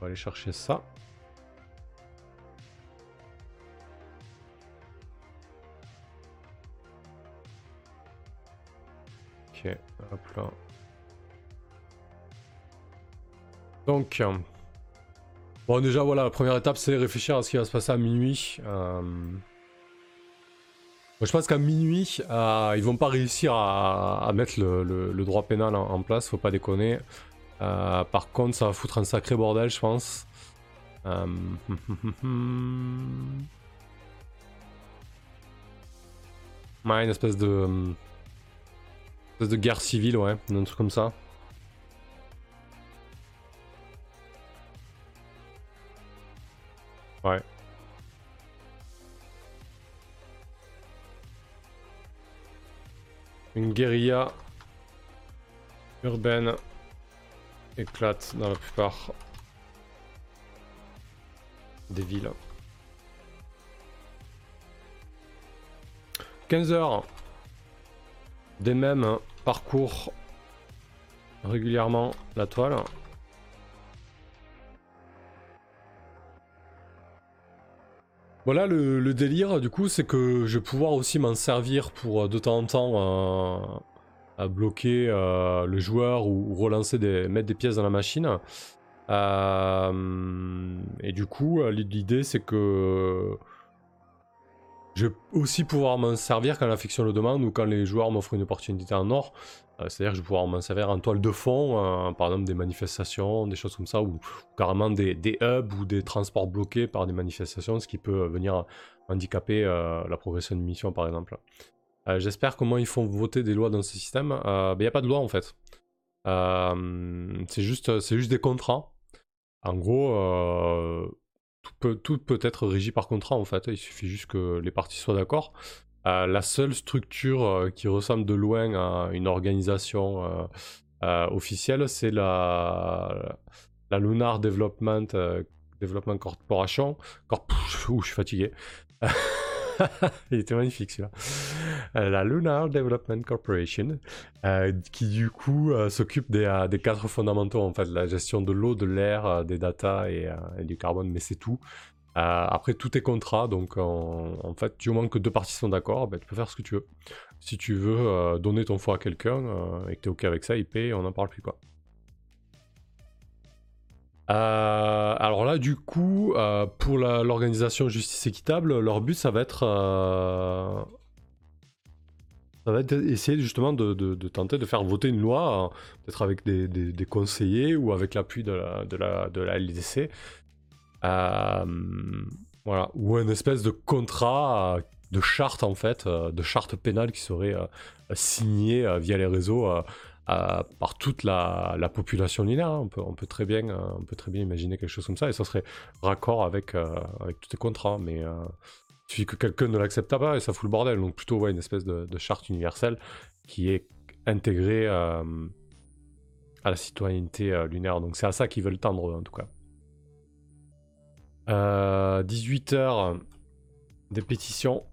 On va aller chercher ça. Ok, hop là. Donc, bon déjà voilà, la première étape c'est réfléchir à ce qui va se passer à minuit. Euh, je pense qu'à minuit, euh, ils vont pas réussir à, mettre le, droit pénal en, place, faut pas déconner. Euh, par contre, ça va foutre un sacré bordel, je pense. Euh... ouais, une espèce de... Une espèce de guerre civile, ouais, un truc comme ça. Ouais. Une guérilla urbaine éclate dans la plupart des villes. 15 heures. Des mêmes parcours régulièrement la toile. Voilà, le, délire, du coup, c'est que je vais pouvoir aussi m'en servir pour euh, de temps en temps euh, à bloquer euh, le joueur ou, relancer des, mettre des pièces dans la machine. et du coup, l'idée, c'est que je vais aussi pouvoir m'en servir quand la fiction le demande ou quand les joueurs m'offrent une opportunité en or C'est-à-dire que je vais pouvoir m'en servir en toile de fond, par exemple des manifestations, des choses comme ça, ou, carrément des, hubs ou des transports bloqués par des manifestations, ce qui peut venir handicaper la progression d'une mission par exemple. J'espère comment ils font voter des lois dans ce système. Il ben, n'y a pas de loi en fait. c'est juste, juste des contrats. En gros, tout peut être régi par contrat en fait. Il suffit juste que les parties soient d'accord. Euh, la seule structure euh, qui ressemble de loin à une organisation euh, officielle, c'est la, Lunar Development, Corporation. Corp... Ouh, je suis fatigué. Il était magnifique celui-là. la Lunar Development Corporation, qui du coup s'occupe des, quatre fondamentaux, en fait, la gestion de l'eau, de l'air, des data et, du carbone, mais c'est tout. Euh, après, tout est contrat, donc en, fait, du moment que deux parties sont d'accord, ben, tu peux faire ce que tu veux. Si tu veux euh, donner ton foie à quelqu'un euh, et que tu es OK avec ça, il paye, on n'en parle plus. quoi. alors là, du coup, pour l'organisation Justice Équitable, leur but, ça va être ça va être essayer justement de, tenter de faire voter une loi, peut-être avec des, conseillers ou avec l'appui de la, LDC, voilà, ou une espèce de contrat, euh, de charte en fait, euh, de charte pénale qui serait signée via les réseaux par toute la, population linéaire. Hein. On, peut, très bien, on peut très bien imaginer quelque chose comme ça et ça serait raccord avec, avec tous les contrats. Mais il suffit que quelqu'un ne l'accepte pas et ça fout le bordel. Donc plutôt ouais, une espèce de, charte universelle qui est intégrée à la citoyenneté lunaire. Donc c'est à ça qu'ils veulent tendre en tout cas. 18 euh, heures des pétitions.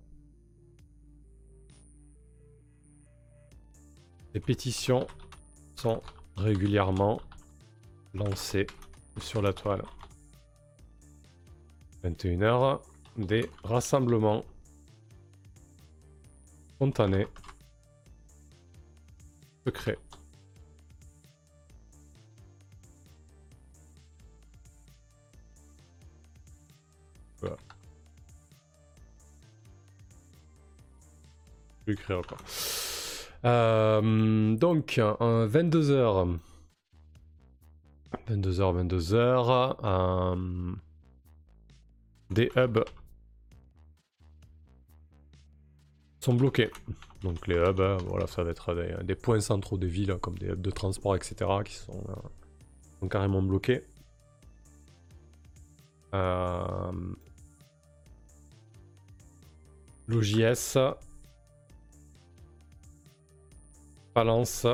Les pétitions sont régulièrement lancées sur la toile. 21h, des rassemblements spontanés secrets Je encore. Euh, donc, 22h. 22h, 22h. des hubs sont bloqués. Donc les hubs, hein, voilà, ça va être des, points centraux des villes, comme des hubs de transport, etc., qui sont, euh, sont carrément bloqués. Euh, L'OJS balance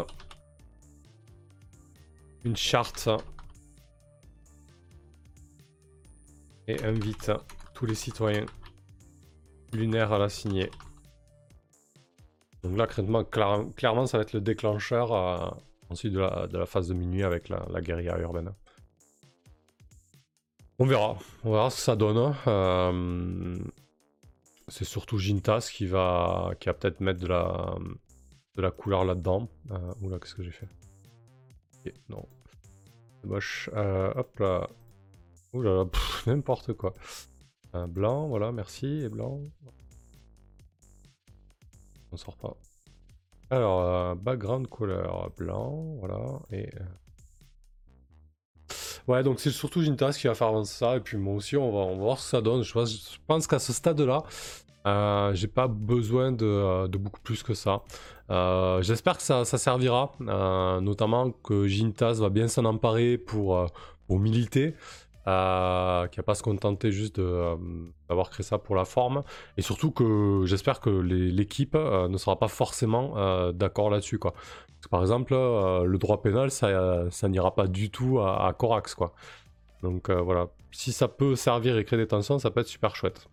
une charte et invite tous les citoyens lunaires à la signer. Donc là, clairement, ça va être le déclencheur euh, ensuite de la, phase de minuit avec la, guérilla urbaine. On verra, on verra ce que ça donne. Euh, c'est surtout Jintas qui va, qui va peut-être mettre de la, de la couleur là-dedans. Euh, oula, qu'est-ce que j'ai fait Non. C'est moche. Euh, hop là. Oula, n'importe quoi. Blanc, voilà, merci. Et blanc. On sort pas. Alors, euh, background couleur blanc, voilà. Et. Ouais, donc c'est surtout Jintas qui va faire avancer ça. Et puis moi aussi, on va, on va voir ce que ça donne. Je pense, qu'à ce stade-là, j'ai pas besoin de, de, beaucoup plus que ça. Euh, j'espère que ça, servira, euh, notamment que Jintas va bien s'en emparer pour, euh, militer, qui va pas se contenter juste d'avoir créé ça pour la forme, et surtout que j'espère que l'équipe ne sera pas forcément d'accord là-dessus. Quoi. par exemple, le droit pénal, ça, n'ira pas du tout à, à Corax. Quoi. Donc voilà, si ça peut servir et créer des tensions, ça peut être super chouette.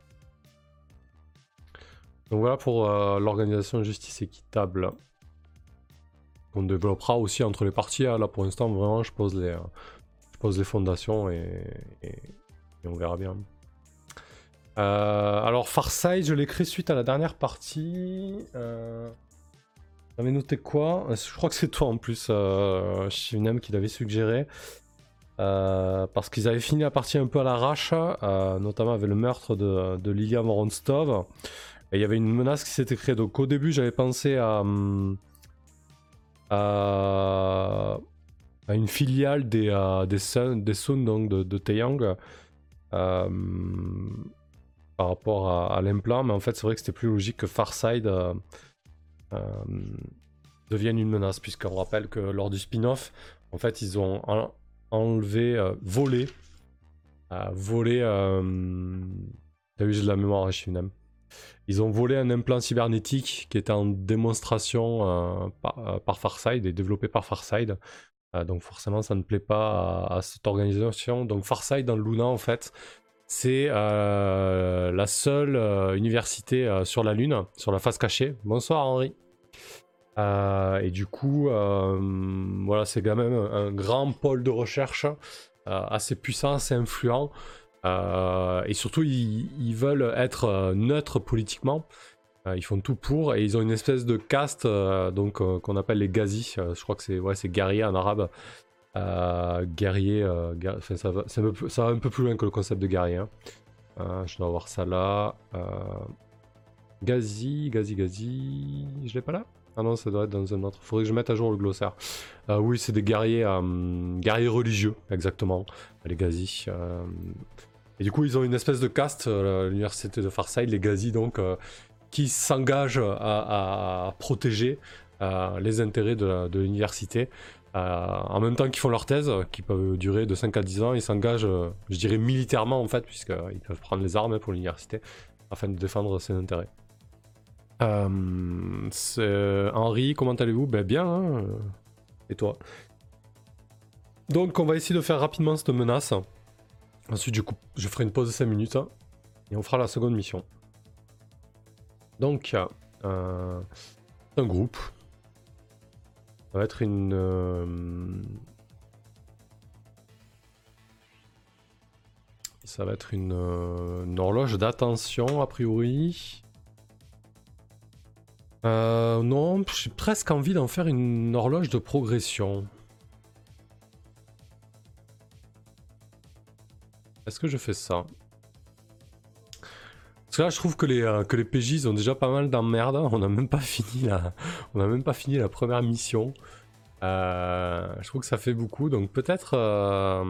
Donc voilà pour euh, l'organisation justice équitable. On développera aussi entre les parties. Hein. Là pour l'instant vraiment je pose les, euh, pose les fondations et, on verra bien. Euh, alors Farside je l'ai créé suite à la dernière partie. J'avais noté quoi? Je crois que c'est toi en plus, euh, Shivnem, qui l'avait suggéré. parce qu'ils avaient fini la partie un peu à l'arrache, notamment avec le meurtre de, de Lilia Moronstov. Et il y avait une menace qui s'était créée. Donc au début, j'avais pensé à, hum, une filiale des, des, Sun, donc de, de Taeyang par rapport à, l'implant, mais en fait c'est vrai que c'était plus logique que Farside devienne une menace, puisqu'on rappelle que lors du spin-off, en fait ils ont enlevé, volé, volé, t'as j'ai de la mémoire, je suis une ils ont volé un implant cybernétique qui était en démonstration euh, euh, par, Farside et développé par Farside. Euh, donc forcément, ça ne plaît pas à, cette organisation. Donc Farside dans Luna, en fait, c'est la seule université sur la Lune, sur la face cachée. Bonsoir Henri. et du coup, voilà, c'est quand même un grand pôle de recherche assez puissant, assez influent. Euh, et surtout, ils, veulent être euh, neutres politiquement. Euh, ils font tout pour et ils ont une espèce de caste donc qu'on appelle les Gazis. je crois que c'est ouais, c'est guerrier en arabe. guerrier, ça, va, un peu plus loin que le concept de guerrier. Hein. je dois avoir ça là. Gazi, Gazi, Gazi. Je l'ai pas là? Ah non, ça doit être dans un autre. Faudrait que je mette à jour le glossaire. oui, c'est des guerriers, guerriers religieux, exactement. Les Gazis. Et du coup, ils ont une espèce de caste, euh, l'université de Farside, les Gazis, donc, euh, qui s'engagent à, protéger euh, les intérêts de, l'université. en même temps qu'ils font leur thèse, qui peut durer de 5 à 10 ans, ils s'engagent, je dirais, militairement, en fait, puisqu'ils peuvent prendre les armes pour l'université, afin de défendre ses intérêts. Henri, comment allez-vous? Ben bien, hein et toi? Donc on va essayer de faire rapidement cette menace. Ensuite, du coup, je ferai une pause de 5 minutes hein, et on fera la seconde mission. Donc, euh, un groupe. Ça va être une. Euh, ça va être une, euh, une horloge d'attention, a priori. non, j'ai presque envie d'en faire une horloge de progression. Est-ce que je fais ça? Parce que là, je trouve que les, euh, que les PJ ont déjà pas mal d'emmerde. On n'a même pas fini la, même pas fini la première mission. Euh, je trouve que ça fait beaucoup. Donc peut-être, euh,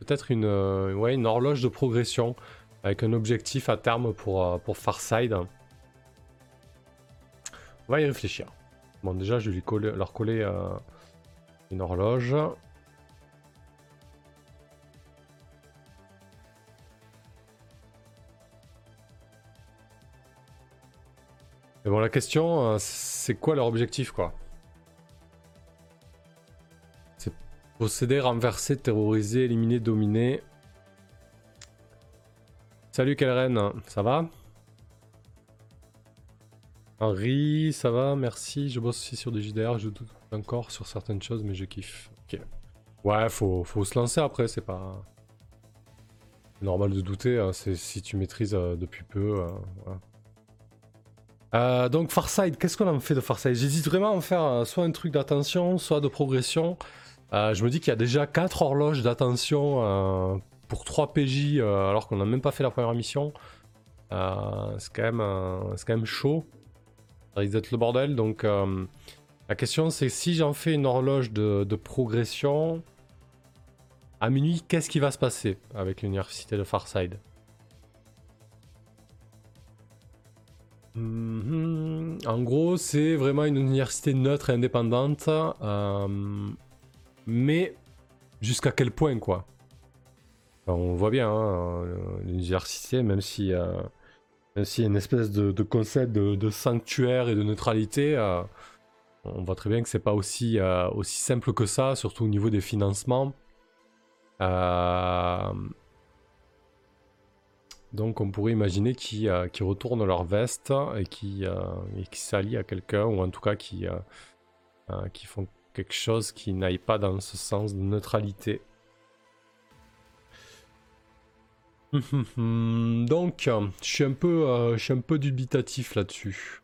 peut-être une, ouais, une horloge de progression avec un objectif à terme pour, pour Farside. On va y réfléchir. Bon, déjà, je vais lui leur coller une horloge. Mais bon, la question, euh, c'est quoi leur objectif, quoi? C'est posséder, renverser, terroriser, éliminer, dominer. Salut Kelren, ça va? Henri, ça va, merci. Je bosse aussi sur des JDR, je doute encore sur certaines choses, mais je kiffe. Ok. Ouais, faut, faut se lancer après, c'est pas... normal de douter, hein, c'est si tu maîtrises euh, depuis peu. Euh. Euh, donc Farside, qu'est-ce qu'on en fait de Farside J'hésite vraiment à en faire euh, soit un truc d'attention, soit de progression. Euh, je me dis qu'il y a déjà 4 horloges d'attention pour 3 PJ alors qu'on n'a même pas fait la première mission. c'est quand, quand, même chaud. Ça risque d'être le bordel. Donc la question c'est si j'en fais une horloge de, de progression, à minuit, qu'est-ce qui va se passer avec l'université de Farside Mhm. En gros, c'est vraiment une université neutre et indépendante. Euh, mais jusqu'à quel point, quoi? On voit bien, hein, l'université, même si, euh, y a une espèce de, concept de, sanctuaire et de neutralité, euh, on voit très bien que c'est pas aussi, aussi simple que ça, surtout au niveau des financements. Donc on pourrait imaginer qu'ils euh, retournent leur veste et qui euh, s'allient à quelqu'un, ou en tout cas qui, euh, qui font quelque chose qui n'aille pas dans ce sens de neutralité. Donc je suis un peu, je suis un peu dubitatif là-dessus.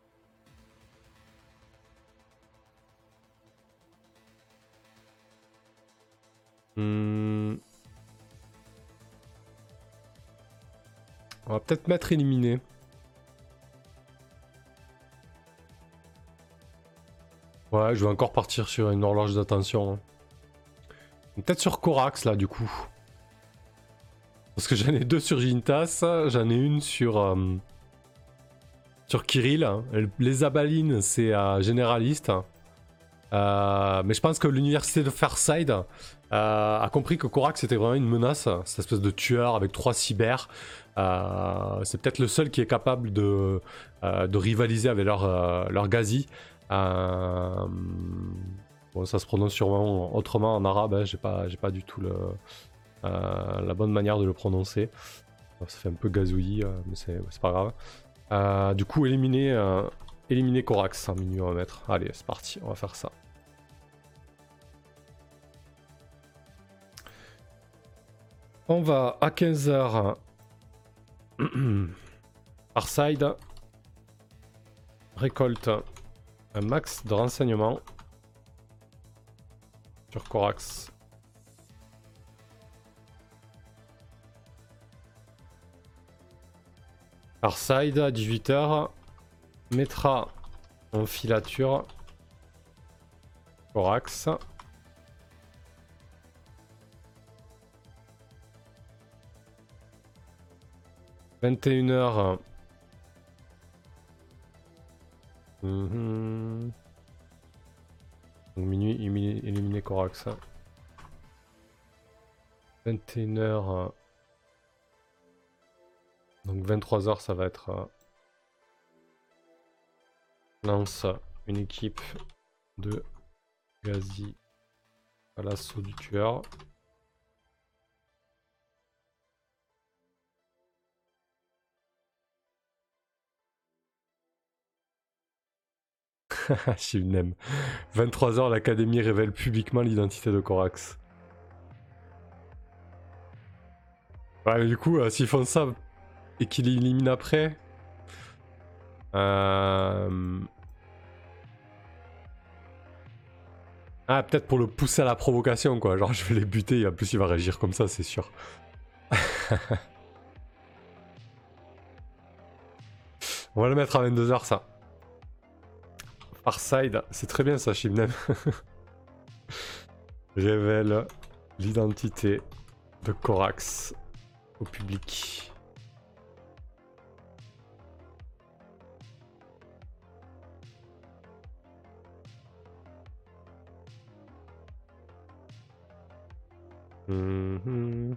Hmm. On va peut-être mettre éliminé. Ouais, je vais encore partir sur une horloge d'attention. Peut-être sur Corax là du coup. Parce que j'en ai deux sur Gintas, j'en ai une sur. euh, sur Kirill. Les abalines, c'est euh, généraliste. Euh, mais je pense que l'université de Farside a compris que Corax était vraiment une menace, cette espèce de tueur avec trois cyber. Euh, c'est peut-être le seul qui est capable de, euh, rivaliser avec leur, euh, leur. Euh, ça se prononce sûrement autrement en arabe, hein, j'ai pas, pas du tout la bonne manière de le prononcer. Ça fait un peu gazouillis, mais c'est pas grave. Du coup, éliminer, éliminer minuit, on va mettre. Allez, c'est parti, on va faire ça. On va à 15h. Arside. Récolte. Un max de renseignements. Sur Corax. Arside à 18h mettra en filature. Corax. « 21h. Mhm. Donc minuit, éliminer, éliminer Corax. 21h. Donc 23h, ça va être. euh, lance une équipe de Gazi à l'assaut du tueur. Shivnem. 23h, l'académie révèle publiquement l'identité de Corax. Ouais, du coup, euh, s'ils font ça et qu'ils l'éliminent après. Euh... Ah, peut-être pour le pousser à la provocation, quoi. Genre, je vais les buter et en plus, il va réagir comme ça, c'est sûr. On va le mettre à 22h, ça. Farside, c'est très bien ça, Shibnem. Révèle l'identité de Corax au public. Mhm.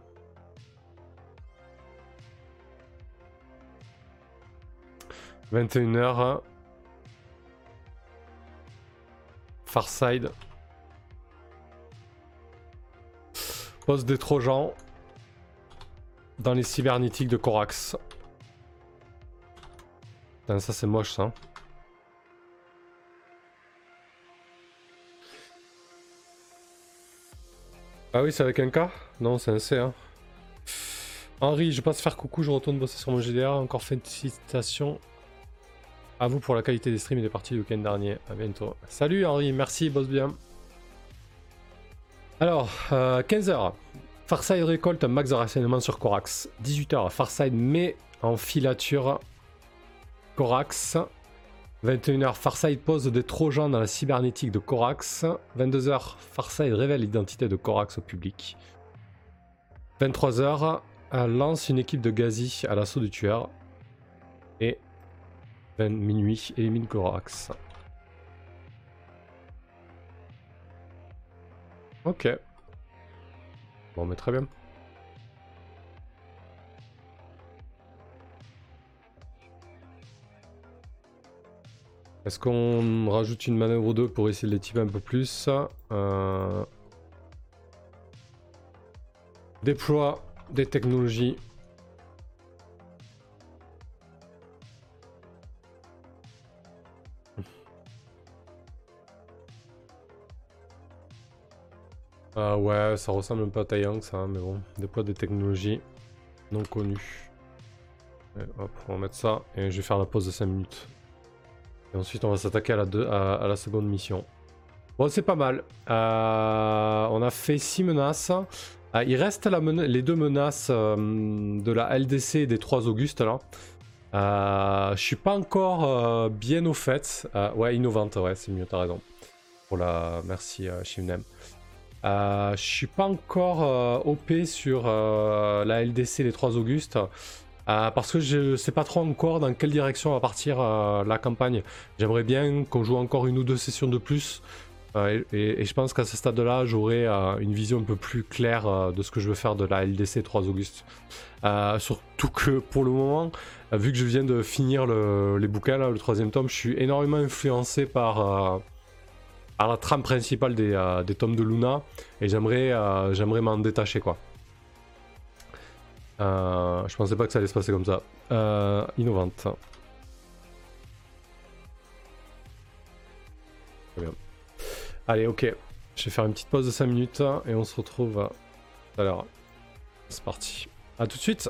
« 21h. Farside. Pose des Trojans dans les cybernétiques de Corax. Putain, ça c'est moche ça. Ah oui, c'est avec un K? Non, c'est un C. Hein. Henri, je passe faire coucou, je retourne bosser sur mon GDR. Encore félicitations à vous pour la qualité des streams et des parties du week-end dernier. À bientôt. Salut Henri, merci, bosse bien. Alors, euh, 15h. Farside récolte un max de renseignements sur Corax. 18h, Farside met en filature Corax. 21h, Farside pose des Trojans dans la cybernétique de Corax. 22h, Farside révèle l'identité de Corax au public. 23h, elle lance une équipe de Gazi à l'assaut du tueur. 20 minuit, élimine Corax. Ok. Bon, mais très bien. Est-ce qu'on rajoute une manœuvre ou deux pour essayer de les typer un peu plus Euh, Déploie des technologies. Ah ouais, ça ressemble un peu à Taiyang ça, hein, mais bon. Déploie des technologies non connues. Hop, on va mettre ça et je vais faire la pause de 5 minutes. Et ensuite on va s'attaquer à, la deux- à, la seconde mission. Bon, c'est pas mal. Euh, on a fait 6 menaces. Ah, il reste les deux menaces euh, de la LDC et des 3 Augustes là. Euh, je suis pas encore euh, bien au fait. Euh, ouais, innovante, ouais, c'est mieux, t'as raison. pour la. Merci, euh, Shivnem. Euh, je suis pas encore euh, OP sur euh, la LDC les 3 Augustes. parce que je sais pas trop encore dans quelle direction va partir la campagne. J'aimerais bien qu'on joue encore une ou deux sessions de plus. Et, et, je pense qu'à ce stade-là, j'aurai une vision un peu plus claire de ce que je veux faire de la LDC 3 Augustes. surtout que pour le moment, vu que je viens de finir les bouquins, le troisième tome, je suis énormément influencé par la trame principale euh, des, tomes de Luna et j'aimerais euh, j'aimerais m'en détacher quoi. Euh, je pensais pas que ça allait se passer comme ça. innovante. Allez, ok. Je vais faire une petite pause de 5 minutes et on se retrouve tout à l'heure. C'est parti. A tout de suite.